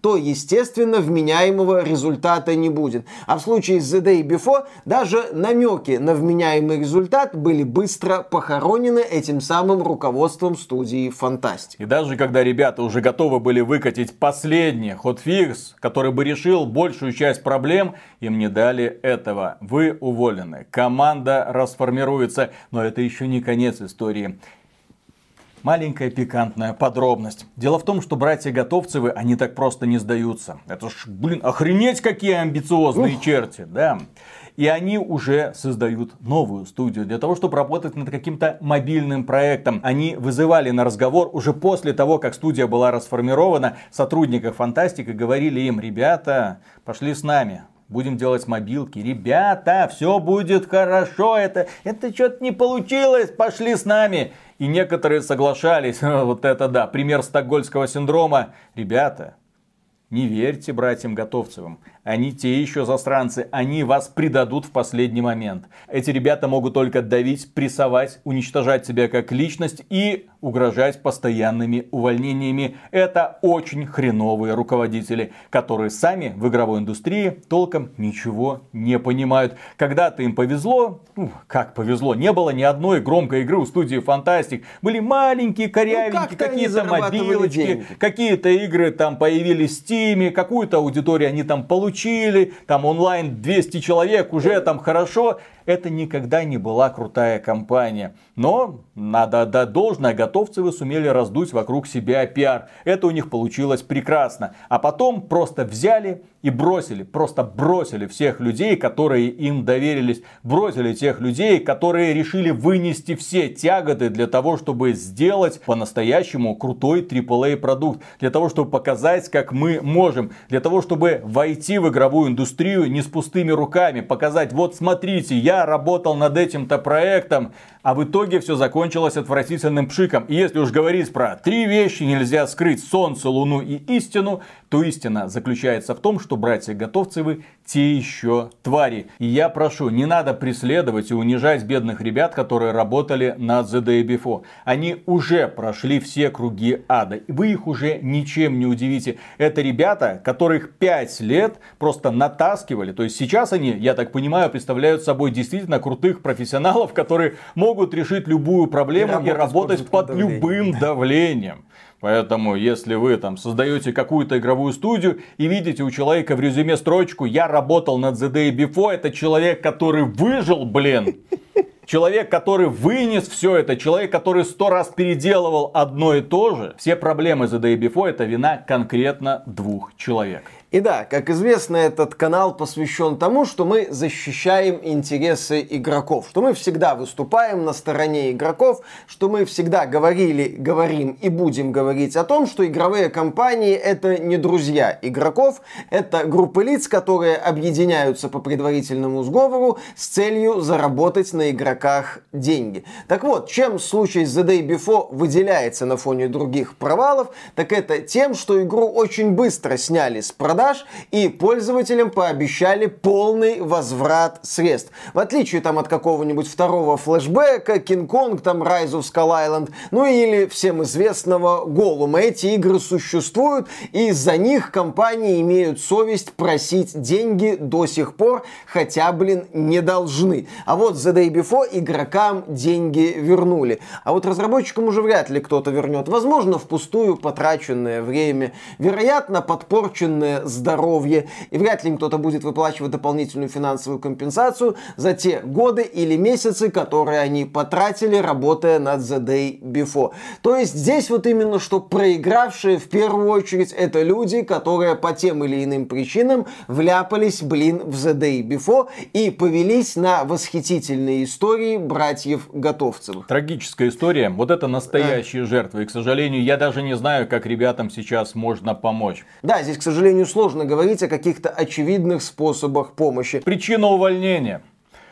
то, естественно, вменяемого результата не будет. А в случае с The Day Before даже намеки на вменяемый результат были быстро похоронены этим самым руководством студии Фантастик. И даже когда ребята уже готовы были выкатить последний хотфикс, который бы решил большую часть проблем, им не дали этого. Вы уволены. Команда расформируется. Но это еще не конец истории. Маленькая пикантная подробность. Дело в том, что братья Готовцевы, они так просто не сдаются. Это ж, блин, охренеть какие амбициозные Ух. черти, да. И они уже создают новую студию для того, чтобы работать над каким-то мобильным проектом. Они вызывали на разговор уже после того, как студия была расформирована, сотрудников Фантастика говорили им, ребята, пошли с нами, будем делать мобилки. Ребята, все будет хорошо, это, это что-то не получилось, пошли с нами. И некоторые соглашались, (laughs) вот это да, пример стокгольского синдрома. Ребята, не верьте братьям Готовцевым. Они те еще засранцы, они вас предадут в последний момент. Эти ребята могут только давить, прессовать, уничтожать себя как личность и угрожать постоянными увольнениями. Это очень хреновые руководители, которые сами в игровой индустрии толком ничего не понимают. Когда-то им повезло, ну, как повезло, не было ни одной громкой игры у студии Фантастик. Были маленькие, корявенькие, ну, какие-то мобилочки, какие-то игры там появились в Steam, какую-то аудиторию они там получили получили, там онлайн 200 человек, уже там хорошо. Это никогда не была крутая компания. Но, надо отдать должное, готовцевы сумели раздуть вокруг себя пиар. Это у них получилось прекрасно. А потом просто взяли и бросили, просто бросили всех людей, которые им доверились. Бросили тех людей, которые решили вынести все тяготы для того, чтобы сделать по-настоящему крутой AAA продукт. Для того, чтобы показать, как мы можем. Для того, чтобы войти в игровую индустрию не с пустыми руками. Показать, вот смотрите, я работал над этим-то проектом, а в итоге все закончилось отвратительным пшиком. И если уж говорить про три вещи, нельзя скрыть солнце, луну и истину, то истина заключается в том, что братья Готовцевы те еще твари. И я прошу, не надо преследовать и унижать бедных ребят, которые работали над The Day Before. Они уже прошли все круги ада. Вы их уже ничем не удивите. Это ребята, которых 5 лет просто натаскивали. То есть сейчас они, я так понимаю, представляют собой действительно крутых профессионалов, которые могут решить любую проблему и, и работать под, под любым давлением. Поэтому, если вы там создаете какую-то игровую студию и видите у человека в резюме строчку «Я работал над The Day Before», это человек, который выжил, блин. Человек, который вынес все это, человек, который сто раз переделывал одно и то же, все проблемы The Day Before это вина конкретно двух человек. И да, как известно, этот канал посвящен тому, что мы защищаем интересы игроков, что мы всегда выступаем на стороне игроков, что мы всегда говорили, говорим и будем говорить о том, что игровые компании это не друзья игроков, это группы лиц, которые объединяются по предварительному сговору с целью заработать на игроках деньги. Так вот, чем случай The Day Before выделяется на фоне других провалов, так это тем, что игру очень быстро сняли с продаж продаж и пользователям пообещали полный возврат средств. В отличие там от какого-нибудь второго флешбека, Kong, там Rise of Skull Island, ну или всем известного Голума. Эти игры существуют, и за них компании имеют совесть просить деньги до сих пор, хотя, блин, не должны. А вот The Day Before игрокам деньги вернули. А вот разработчикам уже вряд ли кто-то вернет. Возможно, впустую потраченное время. Вероятно, подпорченное здоровье, и вряд ли им кто-то будет выплачивать дополнительную финансовую компенсацию за те годы или месяцы, которые они потратили, работая над The Day Before. То есть здесь вот именно что проигравшие в первую очередь это люди, которые по тем или иным причинам вляпались, блин, в The Day Before и повелись на восхитительные истории братьев Готовцевых. Трагическая история. Вот это настоящие а. жертвы. И, к сожалению, я даже не знаю, как ребятам сейчас можно помочь. Да, здесь, к сожалению, сложно говорить о каких-то очевидных способах помощи. Причина увольнения.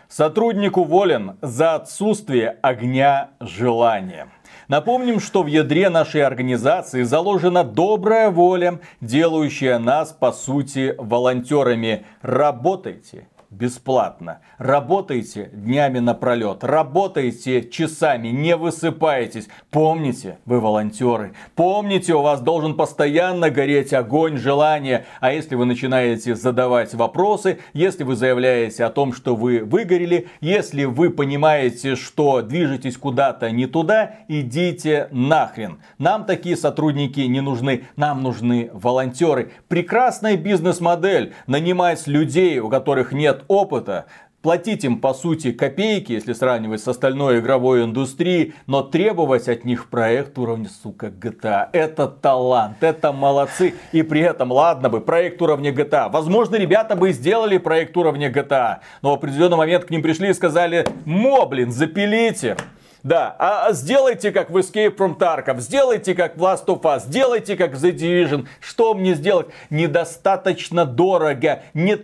Сотрудник уволен за отсутствие огня желания. Напомним, что в ядре нашей организации заложена добрая воля, делающая нас, по сути, волонтерами. Работайте бесплатно. Работайте днями напролет, работайте часами, не высыпайтесь. Помните, вы волонтеры. Помните, у вас должен постоянно гореть огонь желания. А если вы начинаете задавать вопросы, если вы заявляете о том, что вы выгорели, если вы понимаете, что движетесь куда-то не туда, идите нахрен. Нам такие сотрудники не нужны, нам нужны волонтеры. Прекрасная бизнес-модель. Нанимать людей, у которых нет опыта, платить им по сути копейки, если сравнивать с остальной игровой индустрией, но требовать от них проект уровня, сука, GTA. Это талант, это молодцы. И при этом, ладно бы, проект уровня GTA. Возможно, ребята бы сделали проект уровня GTA, но в определенный момент к ним пришли и сказали, мо, блин, запилите. Да, а, а сделайте как в Escape from Tarkov, сделайте как в Last of Us, сделайте как в The Division. Что мне сделать? Недостаточно дорого, не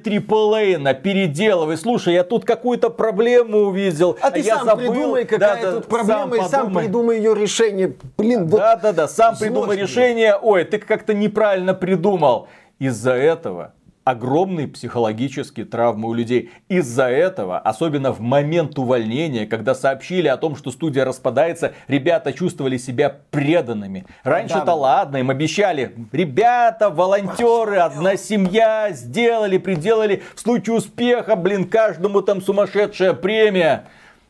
на переделывай. Слушай, я тут какую-то проблему увидел. А, а ты я сам забыл. придумай, какая да, тут проблема, сам и сам придумай ее решение. Блин, вот Да, да, да, сам придумай решение. Ой, ты как-то неправильно придумал. Из-за этого огромные психологические травмы у людей. Из-за этого, особенно в момент увольнения, когда сообщили о том, что студия распадается, ребята чувствовали себя преданными. Раньше-то да. ладно, им обещали, ребята, волонтеры, одна семья, сделали, приделали, в случае успеха, блин, каждому там сумасшедшая премия.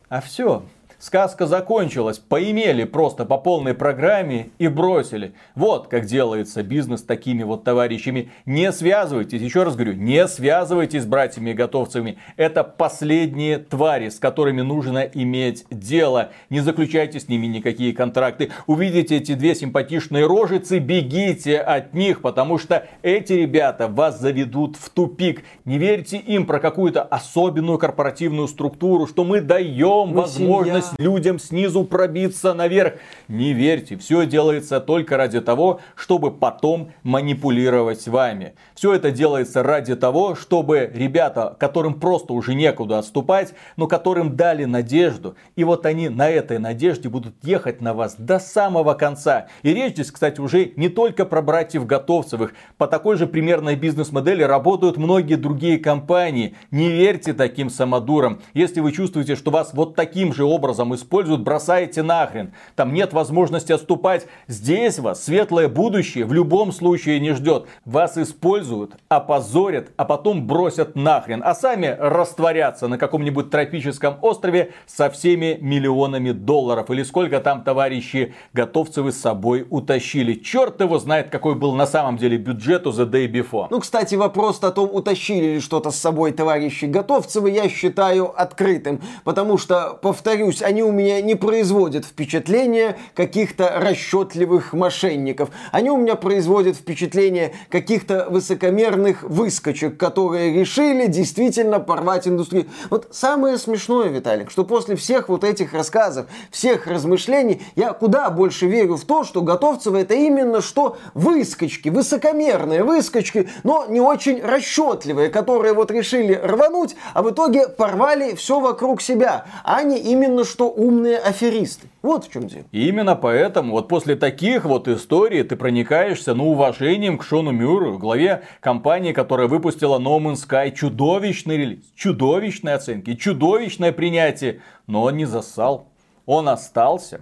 А все, Сказка закончилась, поимели просто по полной программе и бросили. Вот как делается бизнес такими вот товарищами. Не связывайтесь, еще раз говорю, не связывайтесь с братьями-готовцами. Это последние твари, с которыми нужно иметь дело. Не заключайте с ними никакие контракты. Увидите эти две симпатичные рожицы, бегите от них, потому что эти ребята вас заведут в тупик. Не верьте им про какую-то особенную корпоративную структуру, что мы даем мы возможность людям снизу пробиться наверх. Не верьте, все делается только ради того, чтобы потом манипулировать вами. Все это делается ради того, чтобы ребята, которым просто уже некуда отступать, но которым дали надежду, и вот они на этой надежде будут ехать на вас до самого конца. И речь здесь, кстати, уже не только про братьев Готовцевых. По такой же примерной бизнес-модели работают многие другие компании. Не верьте таким самодурам. Если вы чувствуете, что вас вот таким же образом образом используют, бросайте нахрен. Там нет возможности отступать. Здесь вас светлое будущее в любом случае не ждет. Вас используют, опозорят, а потом бросят нахрен. А сами растворятся на каком-нибудь тропическом острове со всеми миллионами долларов. Или сколько там товарищи готовцевы с собой утащили. Черт его знает, какой был на самом деле бюджет у The Day Before. Ну, кстати, вопрос о том, утащили ли что-то с собой товарищи готовцевы, я считаю открытым. Потому что, повторюсь, они у меня не производят впечатление каких-то расчетливых мошенников. Они у меня производят впечатление каких-то высокомерных выскочек, которые решили действительно порвать индустрию. Вот самое смешное, Виталик, что после всех вот этих рассказов, всех размышлений, я куда больше верю в то, что Готовцева это именно что выскочки, высокомерные выскочки, но не очень расчетливые, которые вот решили рвануть, а в итоге порвали все вокруг себя. А они именно что умные аферисты. Вот в чем дело. И именно поэтому вот после таких вот историй ты проникаешься, ну, уважением к Шону Мюру, главе компании, которая выпустила No Man's Sky, чудовищный релиз, чудовищные оценки, чудовищное принятие, но он не засал, он остался.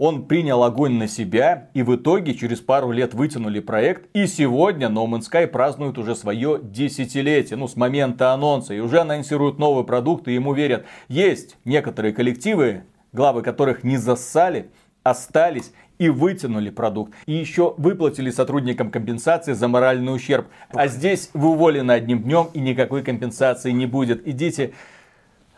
Он принял огонь на себя, и в итоге через пару лет вытянули проект. И сегодня No Man's Sky празднует уже свое десятилетие, ну, с момента анонса. И уже анонсируют новый продукт, и ему верят. Есть некоторые коллективы, главы которых не зассали, остались и вытянули продукт. И еще выплатили сотрудникам компенсации за моральный ущерб. А здесь вы уволены одним днем и никакой компенсации не будет. Идите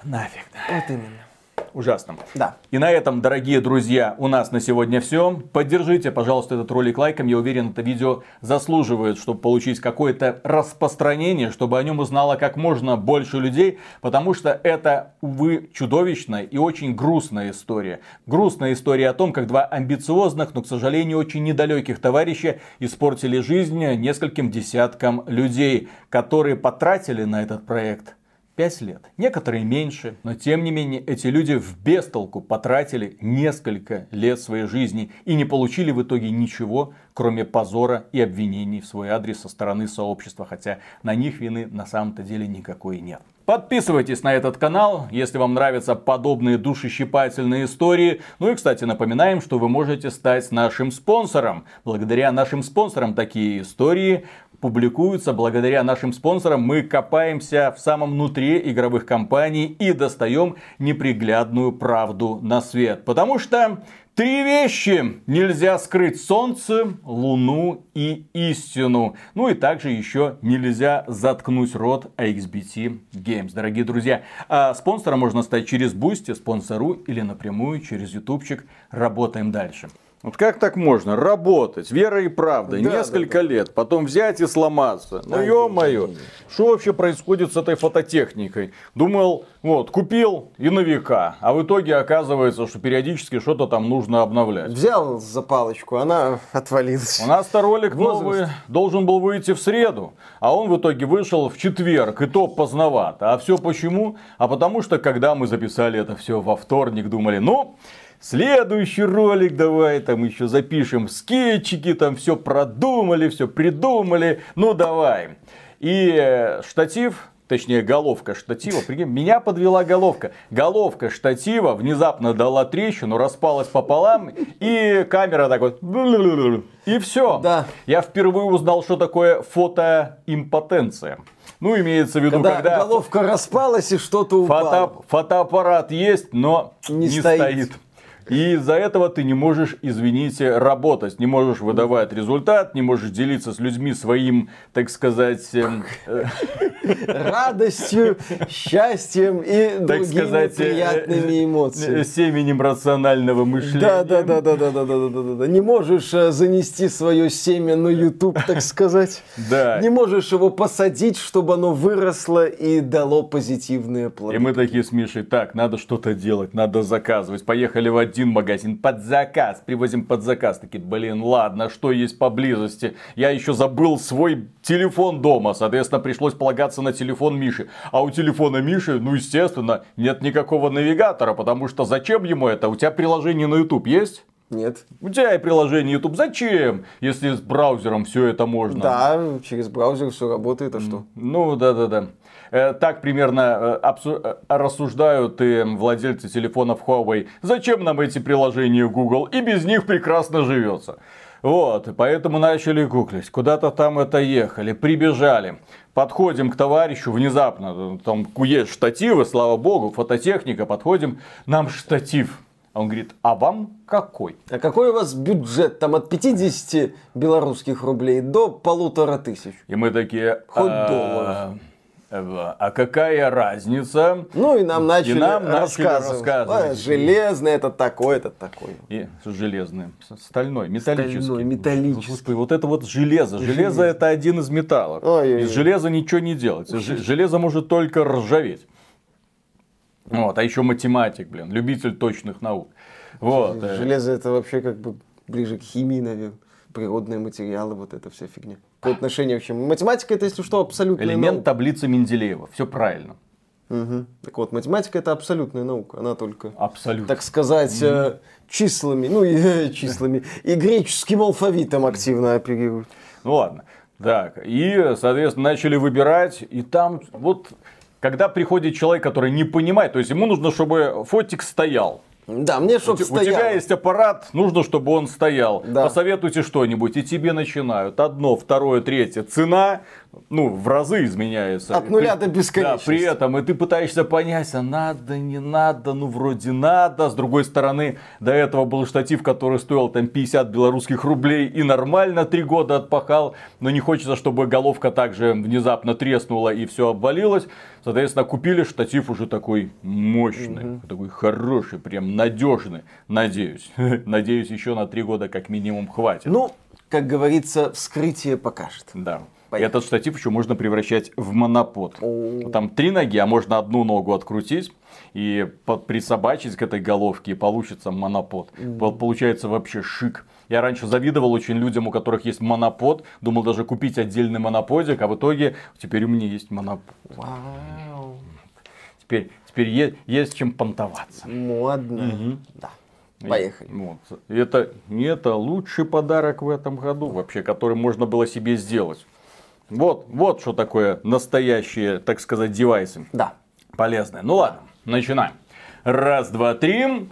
нафиг. Вот именно ужасном. Да. И на этом, дорогие друзья, у нас на сегодня все. Поддержите, пожалуйста, этот ролик лайком. Я уверен, это видео заслуживает, чтобы получить какое-то распространение, чтобы о нем узнало как можно больше людей, потому что это, увы, чудовищная и очень грустная история. Грустная история о том, как два амбициозных, но, к сожалению, очень недалеких товарища испортили жизнь нескольким десяткам людей, которые потратили на этот проект 5 лет. Некоторые меньше, но тем не менее эти люди в бестолку потратили несколько лет своей жизни и не получили в итоге ничего, кроме позора и обвинений в свой адрес со стороны сообщества, хотя на них вины на самом-то деле никакой нет. Подписывайтесь на этот канал, если вам нравятся подобные душещипательные истории. Ну и, кстати, напоминаем, что вы можете стать нашим спонсором. Благодаря нашим спонсорам такие истории публикуются. Благодаря нашим спонсорам мы копаемся в самом внутри игровых компаний и достаем неприглядную правду на свет. Потому что Три вещи нельзя скрыть солнце, луну и истину. Ну и также еще нельзя заткнуть рот AXBT Games. Дорогие друзья, а спонсором можно стать через Boosty, спонсору или напрямую через ютубчик. Работаем дальше. Вот как так можно работать, верой и правдой, да, несколько да, да. лет, потом взять и сломаться? Ну, да, ё-моё, что вообще происходит с этой фототехникой? Думал, вот, купил и на века, а в итоге оказывается, что периодически что-то там нужно обновлять. Взял за палочку, она отвалилась. У нас-то ролик Возраст. новый должен был выйти в среду, а он в итоге вышел в четверг, и то поздновато. А все почему? А потому что, когда мы записали это все во вторник, думали, ну, следующий ролик давай там еще запишем скетчики, там все продумали, все придумали, ну давай. И э, штатив, точнее головка штатива, прикинь, меня подвела головка. Головка штатива внезапно дала трещину, распалась пополам, и камера так вот, и все. Да. Я впервые узнал, что такое фотоимпотенция. Ну, имеется в виду, когда, когда головка распалась и что-то упало. Фото, фотоаппарат есть, но не, не стоит. стоит. И из-за этого ты не можешь, извините, работать, не можешь выдавать результат, не можешь делиться с людьми своим, так сказать, эм, э, радостью, счастьем и другими э, приятными эмоциями. Семенем рационального мышления. Да, да, да, да, да, да, да, да, да. Не можешь э, занести свое семя на YouTube, так сказать. Да. Не можешь его посадить, чтобы оно выросло и дало позитивные плоды. И мы такие с Мишей, так, надо что-то делать, надо заказывать. Поехали в один магазин под заказ, привозим под заказ. Такие, блин, ладно, что есть поблизости? Я еще забыл свой телефон дома, соответственно, пришлось полагаться на телефон Миши. А у телефона Миши, ну, естественно, нет никакого навигатора, потому что зачем ему это? У тебя приложение на YouTube есть? Нет. У тебя и приложение YouTube. Зачем, если с браузером все это можно? Да, через браузер все работает, а что? Ну, да-да-да. Э, так примерно э, рассуждают и владельцы телефонов Huawei. Зачем нам эти приложения Google? И без них прекрасно живется. Вот, поэтому начали гуглить. Куда-то там это ехали, прибежали. Подходим к товарищу внезапно, там есть штативы, слава богу, фототехника, подходим, нам штатив. Он говорит, а вам какой? А какой у вас бюджет? Там от 50 белорусских рублей до полутора тысяч. И мы такие... Хоть «А, долларов а какая разница? Ну и нам начали, и нам начали рассказывать. рассказывать. А, железный это такой, это такой. И железный, стальной, металлический. Стальной, металлический. Господи, вот это вот железо. Железо, железо это один из металлов. Из железа ничего не делается. Железо может только ржаветь. Вот, а еще математик, блин, любитель точных наук. Вот. Э. Железо это вообще как бы ближе к химии, наверное природные материалы, вот эта вся фигня. По отношению к чему? Математика это, если что, абсолютно Элемент наука. таблицы Менделеева. Все правильно. Угу. Так вот, математика это абсолютная наука. Она только, Абсолютно. так сказать, mm. числами, ну и э, числами, и греческим алфавитом активно оперирует. Ну ладно. Так, и, соответственно, начали выбирать, и там вот, когда приходит человек, который не понимает, то есть ему нужно, чтобы фотик стоял. Да, мне чтобы стоял. У тебя есть аппарат, нужно, чтобы он стоял. Да. Посоветуйте что-нибудь, и тебе начинают. Одно, второе, третье. Цена, ну, в разы изменяется. От нуля до бесконечности. Да, при этом, и ты пытаешься понять, а надо, не надо, ну, вроде надо. С другой стороны, до этого был штатив, который стоил там 50 белорусских рублей и нормально три года отпахал. Но не хочется, чтобы головка также внезапно треснула и все обвалилось. Соответственно, купили штатив уже такой мощный, угу. такой хороший, прям надежный. Надеюсь. (laughs) Надеюсь, еще на три года как минимум хватит. Ну, как говорится, вскрытие покажет. Да. Поехали. Этот штатив еще можно превращать в монопод. Там три ноги, а можно одну ногу открутить и присобачить к этой головке, и получится монопод. Mm. Получается вообще шик. Я раньше завидовал очень людям, у которых есть монопод. Думал даже купить отдельный моноподик, а в итоге теперь у меня есть монопод. Вау. Теперь, теперь есть, есть чем понтоваться. Модно. Угу. Да. Поехали. Вот. Это, это лучший подарок в этом году, вообще, который можно было себе сделать. Вот, вот что такое настоящие, так сказать, девайсы. Да. Полезные. Ну ладно, начинаем. Раз, два, три.